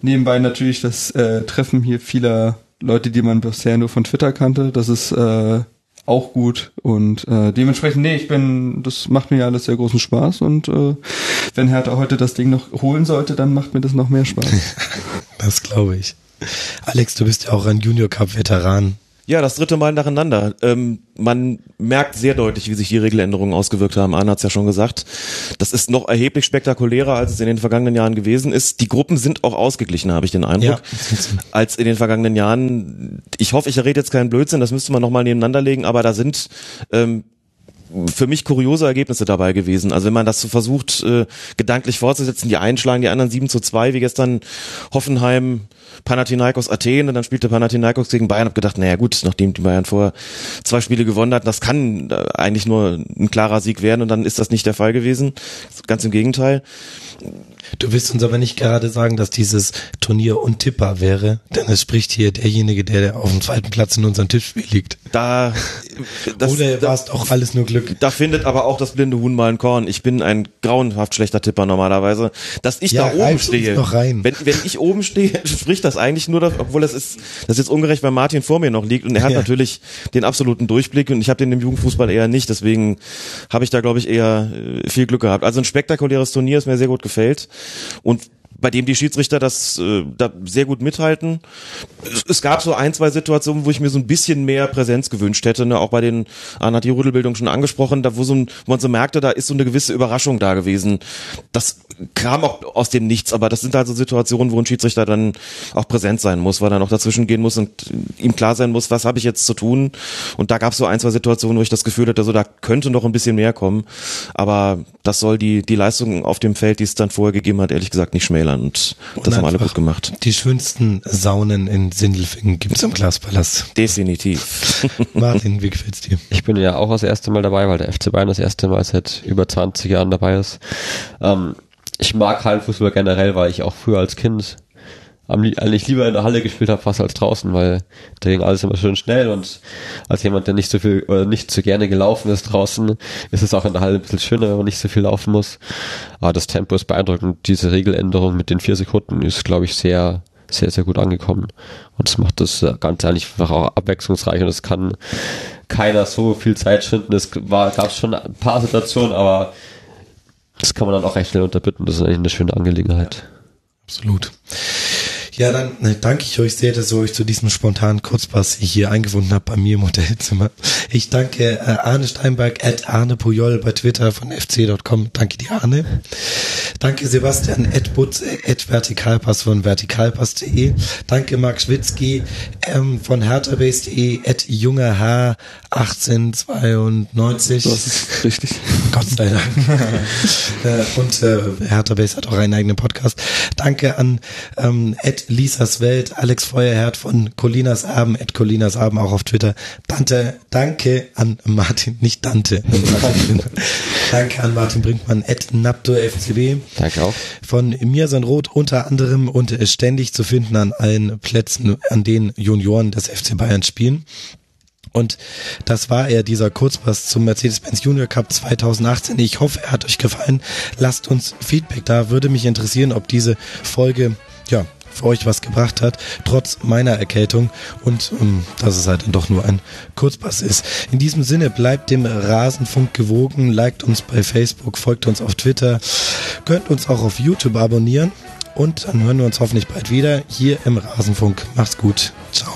S2: Nebenbei natürlich das äh, Treffen hier vieler Leute, die man bisher nur von Twitter kannte. Das ist äh, auch gut und äh, dementsprechend, nee, ich bin, das macht mir ja alles sehr großen Spaß und äh, wenn Hertha heute das Ding noch holen sollte, dann macht mir das noch mehr Spaß.
S1: das glaube ich. Alex, du bist ja auch ein Junior Cup Veteran.
S4: Ja, das dritte Mal nacheinander. Ähm, man merkt sehr deutlich, wie sich die Regeländerungen ausgewirkt haben. Arne hat es ja schon gesagt. Das ist noch erheblich spektakulärer, als es in den vergangenen Jahren gewesen ist. Die Gruppen sind auch ausgeglichen, habe ich den Eindruck, ja. als in den vergangenen Jahren. Ich hoffe, ich rede jetzt keinen Blödsinn, das müsste man nochmal nebeneinander legen, aber da sind ähm, für mich kuriose Ergebnisse dabei gewesen. Also wenn man das so versucht, äh, gedanklich fortzusetzen, die einen schlagen die anderen 7 zu 2, wie gestern Hoffenheim Panathinaikos Athen und dann spielte Panathinaikos gegen Bayern. Hab gedacht, naja gut, nachdem die Bayern vorher zwei Spiele gewonnen hatten, das kann äh, eigentlich nur ein klarer Sieg werden und dann ist das nicht der Fall gewesen. Ganz im Gegenteil.
S1: Du willst uns aber nicht gerade sagen, dass dieses Turnier untippbar wäre, denn es spricht hier derjenige, der auf dem zweiten Platz in unserem Tippspiel liegt.
S4: Da,
S1: das, Oder war es auch alles nur Glück?
S4: Da findet aber auch das blinde Huhn mal ein Korn. Ich bin ein grauenhaft schlechter Tipper normalerweise. Dass ich ja, da oben stehe. Wenn, wenn ich oben stehe, spricht das eigentlich nur, dass, obwohl das ist, das ist jetzt ungerecht, weil Martin vor mir noch liegt und er hat ja. natürlich den absoluten Durchblick und ich habe den im Jugendfußball eher nicht. Deswegen habe ich da, glaube ich, eher äh, viel Glück gehabt. Also ein spektakuläres Turnier, das mir sehr gut gefällt und bei dem die Schiedsrichter das äh, da sehr gut mithalten. Es, es, gab so ein, zwei Situationen, wo ich mir so ein bisschen mehr Präsenz gewünscht hätte. Ne? Auch bei den, Anna hat die Rüdelbildung schon angesprochen, da wo, so ein, wo man so merkte, da ist so eine gewisse Überraschung da gewesen. Das kam auch aus dem Nichts, aber das sind also Situationen, wo ein Schiedsrichter dann auch präsent sein muss, weil er noch dazwischen gehen muss und ihm klar sein muss, was habe ich jetzt zu tun. Und da gab es so ein, zwei Situationen, wo ich das Gefühl hatte, so da könnte noch ein bisschen mehr kommen. Aber das soll die, die Leistung auf dem Feld, die es dann vorher gegeben hat, ehrlich gesagt nicht schmälern. Und, und das haben alle gut gemacht.
S1: Die schönsten Saunen in Sindelfingen gibt's im Glaspalast.
S4: Definitiv.
S1: Martin, wie gefällt's dir?
S5: Ich bin ja auch das erste Mal dabei, weil der FC Bayern das erste Mal seit über 20 Jahren dabei ist. Ähm, ich mag Hallenfußball generell, weil ich auch früher als Kind eigentlich lieber in der Halle gespielt habe, fast als draußen, weil da ging alles immer schön schnell und als jemand, der nicht so viel oder nicht so gerne gelaufen ist draußen, ist es auch in der Halle ein bisschen schöner, wenn man nicht so viel laufen muss. Aber das Tempo ist beeindruckend. Diese Regeländerung mit den vier Sekunden ist, glaube ich, sehr, sehr, sehr gut angekommen. Und es macht das Ganze eigentlich auch abwechslungsreich und es kann keiner so viel Zeit schinden. Es war, gab schon ein paar Situationen, aber das kann man dann auch recht schnell unterbitten. Das ist eigentlich eine schöne Angelegenheit.
S1: Absolut. Ja, dann danke ich euch sehr, dass ihr euch zu diesem spontanen Kurzpass hier eingefunden habt bei mir im Hotelzimmer. Ich danke äh, Arne Steinberg at Arne Pujol bei Twitter von fc.com. Danke dir, Arne. Danke Sebastian at Butz at Vertikalpass von vertikalpass.de. Danke Marc Schwitzky ähm, von herterbase.de at junger H 1892.
S2: Das ist richtig.
S1: Gott sei Dank. äh, und äh, Hertha hat auch einen eigenen Podcast. Danke an ähm, at Lisas Welt, Alex Feuerherd von Colinas Abend, at Colinas Abend auch auf Twitter. Dante, danke an Martin, nicht Dante. danke an Martin Brinkmann, at Napto FCB.
S5: Danke auch.
S1: Von mir sein Rot unter anderem und ständig zu finden an allen Plätzen, an denen Junioren des FC Bayern spielen. Und das war er, dieser Kurzpass zum Mercedes-Benz Junior Cup 2018. Ich hoffe, er hat euch gefallen. Lasst uns Feedback da. Würde mich interessieren, ob diese Folge, ja, für euch was gebracht hat, trotz meiner Erkältung und um, dass es halt dann doch nur ein Kurzpass ist. In diesem Sinne bleibt dem Rasenfunk gewogen, liked uns bei Facebook, folgt uns auf Twitter, könnt uns auch auf YouTube abonnieren und dann hören wir uns hoffentlich bald wieder hier im Rasenfunk. Macht's gut. Ciao.